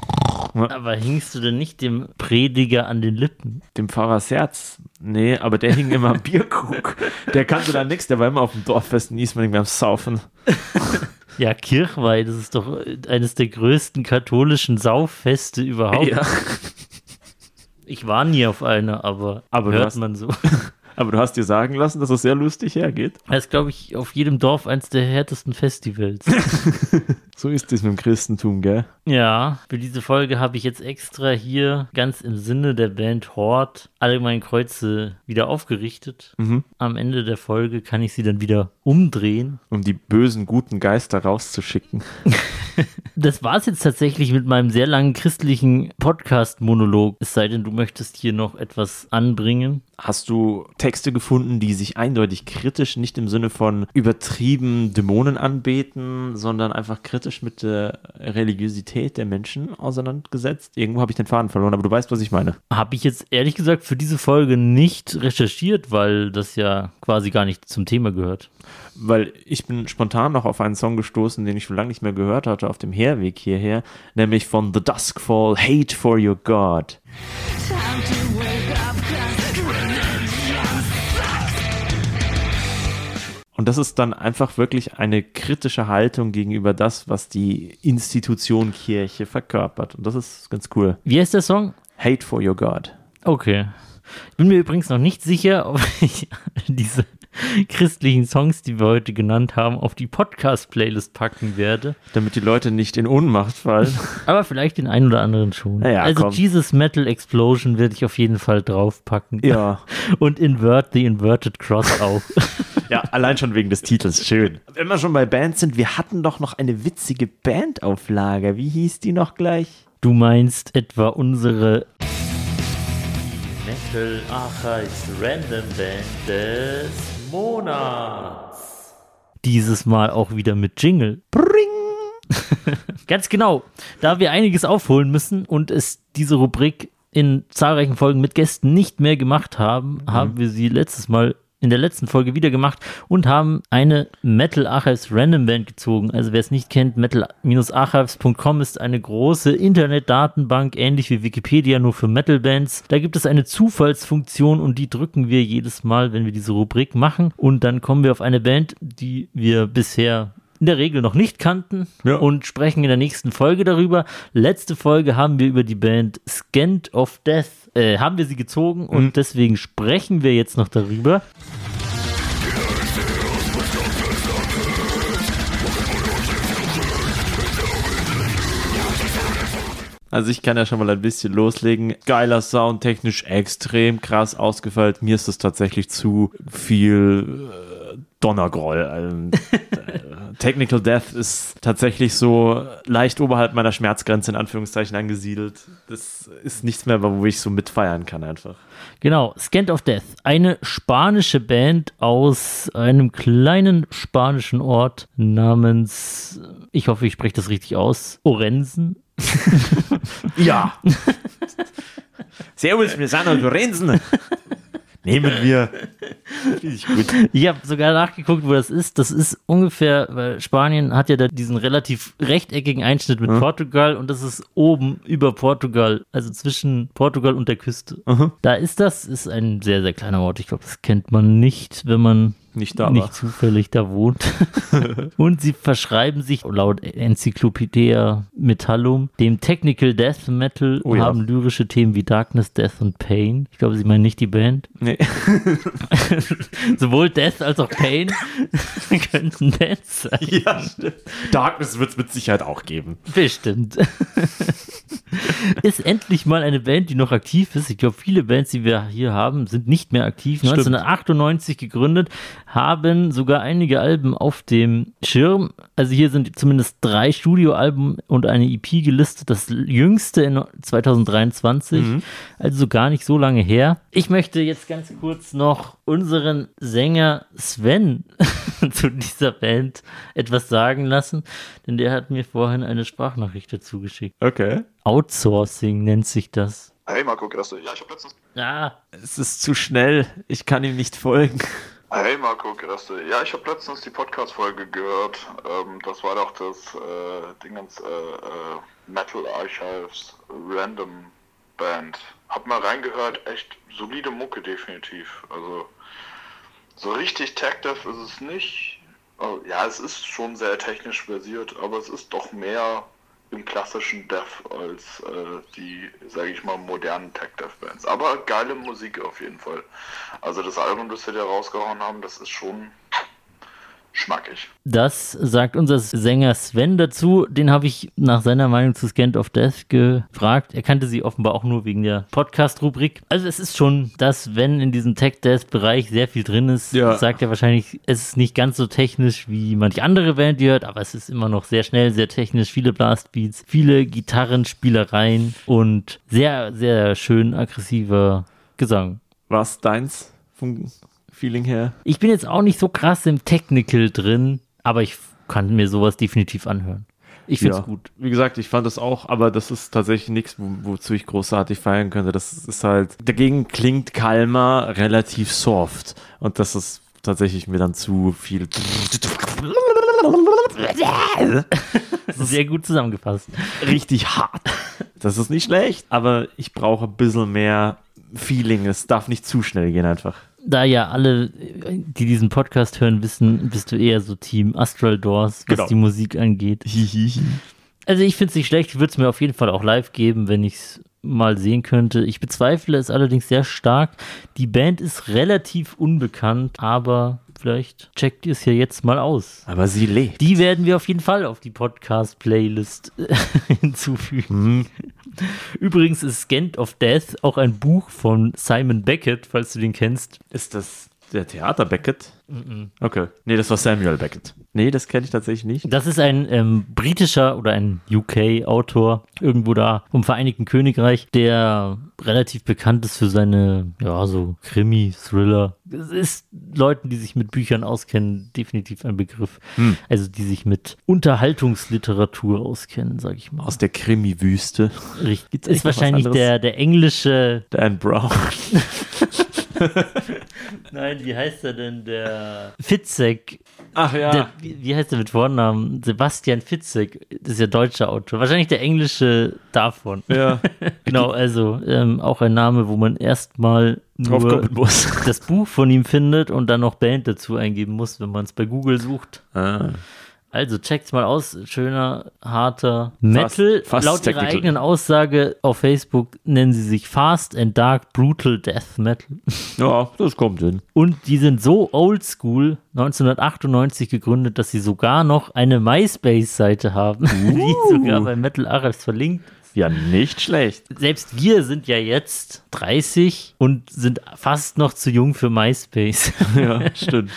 Aber hingst du denn nicht dem Prediger an den Lippen? Dem Pfarrers Herz. Nee, aber der hing immer am Bierkrug. Der kannte da nichts, der war immer auf dem Dorffest in Ismaning beim Saufen. Ja, Kirchweih, das ist doch eines der größten katholischen Sauffeste überhaupt. Ja. Ich war nie auf einer, aber, Aber hört man so. Aber du hast dir sagen lassen, dass es sehr lustig hergeht. Das ist, glaube ich, auf jedem Dorf eins der härtesten Festivals. So ist es mit dem Christentum, gell? ja, für diese Folge habe ich jetzt extra hier ganz im Sinne der Band Hort allgemein Kreuze wieder aufgerichtet. Mhm. Am Ende der Folge kann ich sie dann wieder umdrehen. Um die bösen, guten Geister rauszuschicken. Das war es jetzt tatsächlich mit meinem sehr langen christlichen Podcast-Monolog. Es sei denn, du möchtest hier noch etwas anbringen. Hast du Texte gefunden, die sich eindeutig kritisch, nicht im Sinne von übertrieben Dämonen anbeten, sondern einfach kritisch mit der Religiosität der Menschen auseinandergesetzt? Irgendwo habe ich den Faden verloren, aber du weißt, was ich meine. Habe ich jetzt ehrlich gesagt für diese Folge nicht recherchiert, weil das ja quasi gar nicht zum Thema gehört. Weil ich bin spontan noch auf einen Song gestoßen, den ich schon lange nicht mehr gehört hatte auf dem Herweg hierher, nämlich von The Duskfall, Hate for Your God. Und das ist dann einfach wirklich eine kritische Haltung gegenüber das, was die Institution Kirche verkörpert. Und das ist ganz cool. Wie heißt der Song? Hate for Your God. Okay. Ich bin mir übrigens noch nicht sicher, ob ich diese christlichen Songs, die wir heute genannt haben, auf die Podcast-Playlist packen werde. Damit die Leute nicht in Ohnmacht fallen. Aber vielleicht den einen oder anderen schon. Ja, also komm. Jesus Metal Explosion werde ich auf jeden Fall draufpacken. Ja. Und Invert the Inverted Cross auch. Ja, allein schon wegen des Titels. Schön. Wenn wir schon bei Bands sind, wir hatten doch noch eine witzige Bandauflage. Wie hieß die noch gleich? Du meinst etwa unsere Metal Archives Random Band des Monats. Dieses Mal auch wieder mit Jingle. Bring! Ganz genau. Da wir einiges aufholen müssen und es diese Rubrik in zahlreichen Folgen mit Gästen nicht mehr gemacht haben, haben wir sie letztes Mal in der letzten Folge wieder gemacht und haben eine Metal Archives Random Band gezogen. Also wer es nicht kennt, metal-archives.com ist eine große Internetdatenbank, ähnlich wie Wikipedia, nur für Metal Bands. Da gibt es eine Zufallsfunktion und die drücken wir jedes Mal, wenn wir diese Rubrik machen. Und dann kommen wir auf eine Band, die wir bisher in der Regel noch nicht kannten Ja. und sprechen in der nächsten Folge darüber. Letzte Folge haben wir über die Band Scant of Death, äh, haben wir sie gezogen und deswegen sprechen wir jetzt noch darüber. Also ich kann ja schon mal ein bisschen loslegen. Geiler Sound, technisch extrem krass ausgefeilt. Mir ist das tatsächlich zu viel äh, Donnergroll. Ähm, äh, Technical Death ist tatsächlich so leicht oberhalb meiner Schmerzgrenze in Anführungszeichen angesiedelt. Das ist nichts mehr, wo ich so mitfeiern kann einfach. Genau, Scant of Death. Eine spanische Band aus einem kleinen spanischen Ort namens, ich hoffe, ich spreche das richtig aus, Orensen. Ja. Servus, wir sind aus Lorenzen. Nehmen wir. Ich gut. Ich habe sogar nachgeguckt, wo das ist. Das ist ungefähr, weil Spanien hat ja da diesen relativ rechteckigen Einschnitt mit Portugal und das ist oben über Portugal, also zwischen Portugal und der Küste. Da ist das, ist ein sehr, sehr kleiner Ort. Ich glaube, das kennt man nicht, wenn man Nicht da nicht war. zufällig da wohnt. und sie verschreiben sich laut Enzyklopädie Metallum dem Technical Death Metal Oh und ja. haben lyrische Themen wie Darkness, Death und Pain. Ich glaube, sie meinen nicht die Band. Nee. Sowohl Death als auch Pain könnten Bands sein. Ja, stimmt. Darkness wird es mit Sicherheit auch geben. Bestimmt. ist endlich mal eine Band, die noch aktiv ist. Ich glaube, viele Bands, die wir hier haben, sind nicht mehr aktiv. 1998 gegründet, haben sogar einige Alben auf dem Schirm. Also hier sind zumindest drei Studioalben und eine EP gelistet. Das jüngste in 2023, also gar nicht so lange her. Ich möchte jetzt ganz kurz noch unseren Sänger Sven zu dieser Band etwas sagen lassen, denn der hat mir vorhin eine Sprachnachricht dazu geschickt. Okay. Outsourcing nennt sich das. Hey Marco, grüß dich. Ja, ich habe letztens. Ah, Es ist zu schnell. Ich kann ihm nicht folgen. Hey Marco, grüß dich. Ja, ich habe letztens die Podcast-Folge gehört. Ähm, das war doch das äh, Dingens äh, äh, Metal Archives Random Band. Hab mal reingehört, echt solide Mucke definitiv. Also so richtig Tech ist es nicht. Oh, ja, es ist schon sehr technisch versiert, aber es ist doch mehr im klassischen Death als äh, die, sage ich mal, modernen Tech Death Bands. Aber geile Musik auf jeden Fall. Also das Album, das wir da rausgehauen haben, das ist schon schmackig. das sagt unser Sänger Sven dazu. Den habe ich nach seiner Meinung zu Scant of Death gefragt. Er kannte sie offenbar auch nur wegen der Podcast-Rubrik. Also es ist schon, dass wenn in diesem Tech-Death-Bereich sehr viel drin ist, Ja. sagt er wahrscheinlich, es ist nicht ganz so technisch wie manche andere Band, die hört, aber es ist immer noch sehr schnell, sehr technisch, viele Blastbeats, viele Gitarrenspielereien und sehr, sehr schön aggressiver Gesang. Was deins vom Feeling her? Ich bin jetzt auch nicht so krass im Technical drin, aber ich kann mir sowas definitiv anhören. Ich finde es gut. Wie gesagt, ich fand das auch, aber das ist tatsächlich nichts, wo, wozu ich großartig feiern könnte. Das ist halt, dagegen klingt Kalma relativ soft. Und das ist tatsächlich mir dann zu viel. Sehr gut zusammengefasst. Richtig hart. Das ist nicht schlecht, aber ich brauche ein bisschen mehr Feeling. Es darf nicht zu schnell gehen einfach. Da ja alle, die diesen Podcast hören, wissen, bist du eher so Team Astral Doors, was Genau. die Musik angeht. Also ich finde es nicht schlecht, ich würde es mir auf jeden Fall auch live geben, wenn ich es mal sehen könnte. Ich bezweifle es allerdings sehr stark. Die Band ist relativ unbekannt, aber vielleicht checkt ihr es ja jetzt mal aus. Aber sie lebt. Die werden wir auf jeden Fall auf die Podcast-Playlist hinzufügen. Übrigens ist Scant of Death auch ein Buch von Simon Beckett, falls du den kennst. Ist das der Theater Beckett? Okay. Nee, das war Samuel Beckett. Nee, das kenne ich tatsächlich nicht. Das ist ein ähm, britischer oder ein UK-Autor, irgendwo da vom Vereinigten Königreich, der relativ bekannt ist für seine, ja, so Krimi, Thriller. Es ist Leuten, die sich mit Büchern auskennen, definitiv ein Begriff. Also die sich mit Unterhaltungsliteratur auskennen, sag ich mal. Aus der Krimi-Wüste. Richtig. Ist wahrscheinlich der, der englische. Dan Brown. Nein, wie heißt er denn? Der Fitzek. Ach ja. Der, wie, heißt er mit Vornamen? Sebastian Fitzek. Das ist ja deutscher Autor. Wahrscheinlich der englische davon. ja. Genau, also ähm, auch ein Name, wo man erstmal nur muss. das Buch von ihm findet und dann noch Band dazu eingeben muss, wenn man es bei Google sucht. Ah. Also checkt's mal aus. Schöner, harter Metal. fast Laut ihrer technical. eigenen Aussage auf Facebook nennen sie sich Fast and Dark Brutal Death Metal. Ja, das kommt hin. Und die sind so oldschool, 1998 gegründet, dass sie sogar noch eine MySpace-Seite haben, die sogar bei Metal Archives verlinkt. Ja, nicht schlecht. Selbst wir sind ja jetzt 30 und sind fast noch zu jung für MySpace. Ja, stimmt.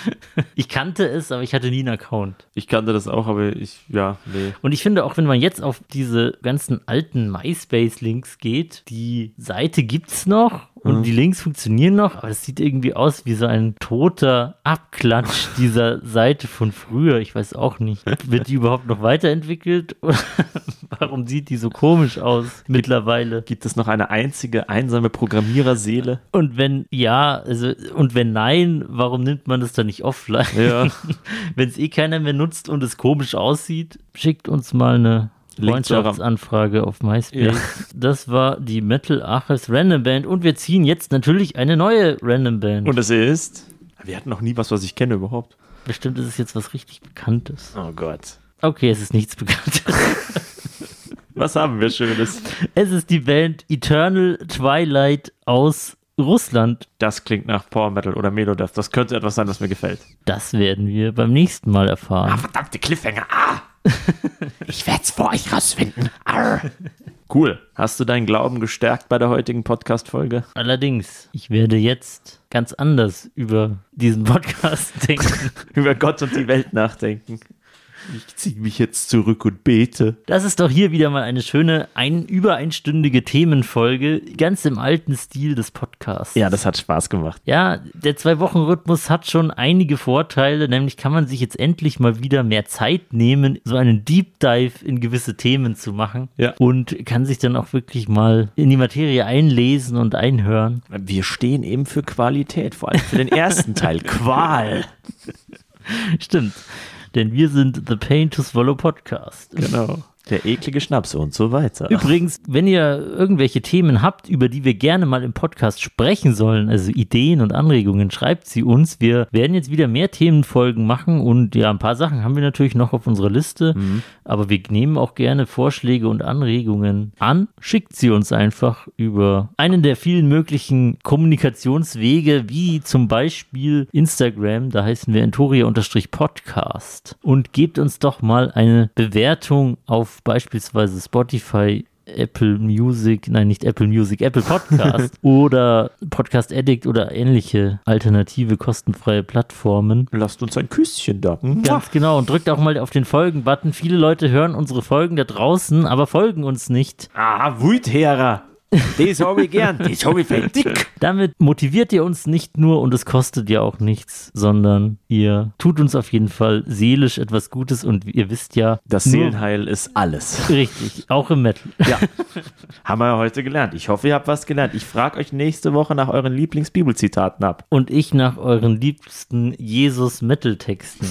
Ich kannte es, aber ich hatte nie einen Account. Ich kannte das auch, aber ich, ja, nee. Und ich finde auch, wenn man jetzt auf diese ganzen alten MySpace-Links geht, die Seite gibt's noch und die Links funktionieren noch, aber es sieht irgendwie aus wie so ein toter Abklatsch dieser Seite von früher. Ich weiß auch nicht. Wird die überhaupt noch weiterentwickelt? Warum sieht die so komisch aus mittlerweile? Gibt es noch eine einzige einsame Programmiererseele? Und wenn ja, also und wenn nein, warum nimmt man das dann nicht offline? Ja. wenn es eh keiner mehr nutzt und es komisch aussieht, schickt uns mal eine Freundschaftsanfrage auf MySpace. Das war die Metal Archives Random Band und wir ziehen jetzt natürlich eine neue Random Band. Und es ist. Wir hatten noch nie was, was ich kenne überhaupt. Bestimmt ist es jetzt was richtig Bekanntes. Oh Gott. Okay, es ist nichts Bekanntes. Was haben wir Schönes? es ist die Band Eternal Twilight aus Russland. Das klingt nach Power Metal oder Melodeath. Das könnte etwas sein, was mir gefällt. Das werden wir beim nächsten Mal erfahren. Verdammte Cliffhanger. Ah! Ich werd's vor euch rausfinden. Arr. Cool. Hast du deinen Glauben gestärkt bei der heutigen Podcast-Folge? Allerdings, ich werde jetzt ganz anders über diesen Podcast denken. Über Gott und die Welt nachdenken. Ich ziehe mich jetzt zurück und bete. Das ist doch hier wieder mal eine schöne, ein, über einstündige Themenfolge, ganz im alten Stil des Podcasts. Ja, das hat Spaß gemacht. Ja, der Zwei-Wochen-Rhythmus hat schon einige Vorteile, nämlich kann man sich jetzt endlich mal wieder mehr Zeit nehmen, so einen Deep Dive in gewisse Themen zu machen. Ja. Und kann sich dann auch wirklich mal in die Materie einlesen und einhören. Wir stehen eben für Qualität, vor allem für den ersten Teil. Qual. Stimmt. Denn wir sind The Pain to Swallow Podcast. Genau. Der eklige Schnaps und so weiter. Übrigens, wenn ihr irgendwelche Themen habt, über die wir gerne mal im Podcast sprechen sollen, also Ideen und Anregungen, schreibt sie uns. Wir werden jetzt wieder mehr Themenfolgen machen und ja, ein paar Sachen haben wir natürlich noch auf unserer Liste, aber wir nehmen auch gerne Vorschläge und Anregungen an. Schickt sie uns einfach über einen der vielen möglichen Kommunikationswege, wie zum Beispiel Instagram, da heißen wir Entoria-Podcast und gebt uns doch mal eine Bewertung auf beispielsweise Spotify, Apple Music, nein, nicht Apple Music, Apple Podcast oder Podcast Addict oder ähnliche alternative kostenfreie Plattformen. Lasst uns ein Küsschen da. Ganz genau. Und drückt auch mal auf den Folgen-Button. Viele Leute hören unsere Folgen da draußen, aber folgen uns nicht. Ah, Wütherer. Das habe ich gern. Das hab ich dick. Damit motiviert ihr uns nicht nur und es kostet ja auch nichts, sondern ihr tut uns auf jeden Fall seelisch etwas Gutes und ihr wisst ja, Das Seelenheil ist alles. Richtig, auch im Metal. Ja. Haben wir ja heute gelernt. Ich hoffe, ihr habt was gelernt. Ich frage euch nächste Woche nach euren Lieblingsbibelzitaten ab. Und ich nach euren liebsten Jesus-Metal-Texten.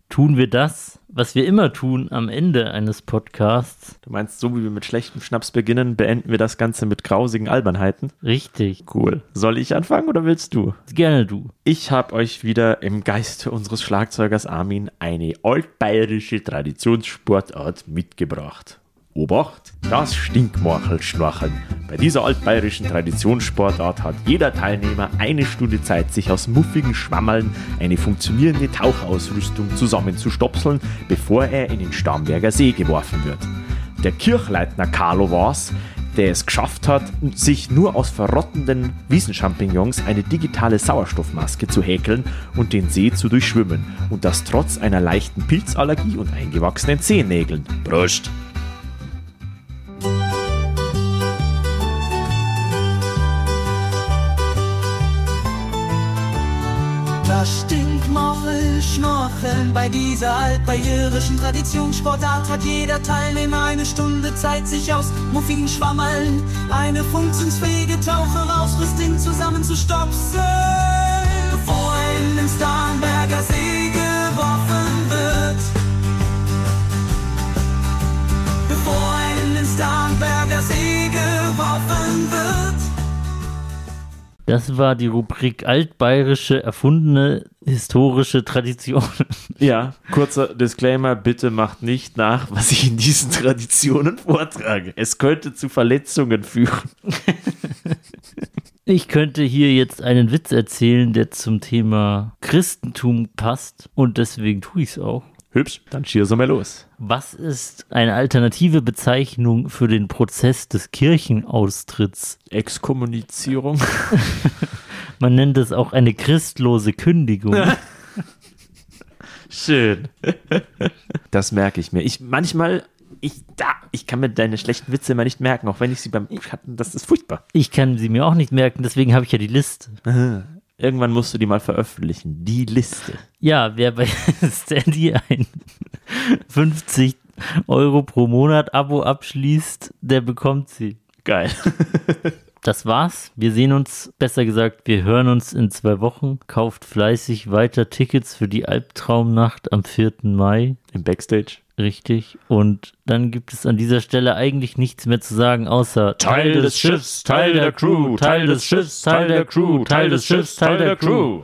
tun wir das, was wir immer tun am Ende eines Podcasts? Du meinst, so wie wir mit schlechtem Schnaps beginnen, beenden wir das Ganze mit grausigen Albernheiten? Richtig. Cool. Soll ich anfangen oder willst du? Gerne du. Ich habe euch wieder im Geiste unseres Schlagzeugers Armin eine altbayerische Traditionssportart mitgebracht. Obacht, das Stinkmorchelschnorcheln. Bei dieser altbayerischen Traditionssportart hat jeder Teilnehmer eine Stunde Zeit, sich aus muffigen Schwammeln eine funktionierende Tauchausrüstung zusammenzustopseln, bevor er in den Starnberger See geworfen wird. Der Kirchleitner Carlo war's, der es geschafft hat, sich nur aus verrottenden Wiesenchampignons eine digitale Sauerstoffmaske zu häkeln und den See zu durchschwimmen. Und das trotz einer leichten Pilzallergie und eingewachsenen Zehennägeln. Prost! Stinkmorchelschnorcheln bei dieser altbayerischen Traditionssportart hat jeder Teilnehmer eine Stunde Zeit, sich aus muffigen Schwammeln eine funktionsfähige Taucherausrüstung zusammenzustopseln, bevor in den Starnberger See geworfen wird. Bevor in den Starnberger See geworfen wird. Das war die Rubrik altbayerische erfundene historische Traditionen. Ja, kurzer Disclaimer, bitte macht nicht nach, was ich in diesen Traditionen vortrage. Es könnte zu Verletzungen führen. Ich könnte hier jetzt einen Witz erzählen, der zum Thema Christentum passt und deswegen tue ich es auch. Hübsch, dann schießen wir los. Was ist eine alternative Bezeichnung für den Prozess des Kirchenaustritts? Exkommunizierung. Man nennt es auch eine christlose Kündigung. Schön. Das merke ich mir. Ich manchmal, ich da, ich kann mir deine schlechten Witze immer nicht merken, auch wenn ich sie beim hatten. Das ist furchtbar. Ich kann sie mir auch nicht merken, deswegen habe ich ja die Liste. Irgendwann musst du die mal veröffentlichen. Die Liste. Ja, wer bei Steady ein 50 Euro pro Monat Abo abschließt, der bekommt sie. Geil. Das war's. Wir sehen uns, besser gesagt, wir hören uns in zwei Wochen. Kauft fleißig weiter Tickets für die Albtraumnacht am 4. Mai. Im Backstage. Richtig. Und dann gibt es an dieser Stelle eigentlich nichts mehr zu sagen, außer Teil des Schiffs, Teil der Crew, Teil des Schiffs, Teil der Crew, Teil des Schiffs, Teil der Crew.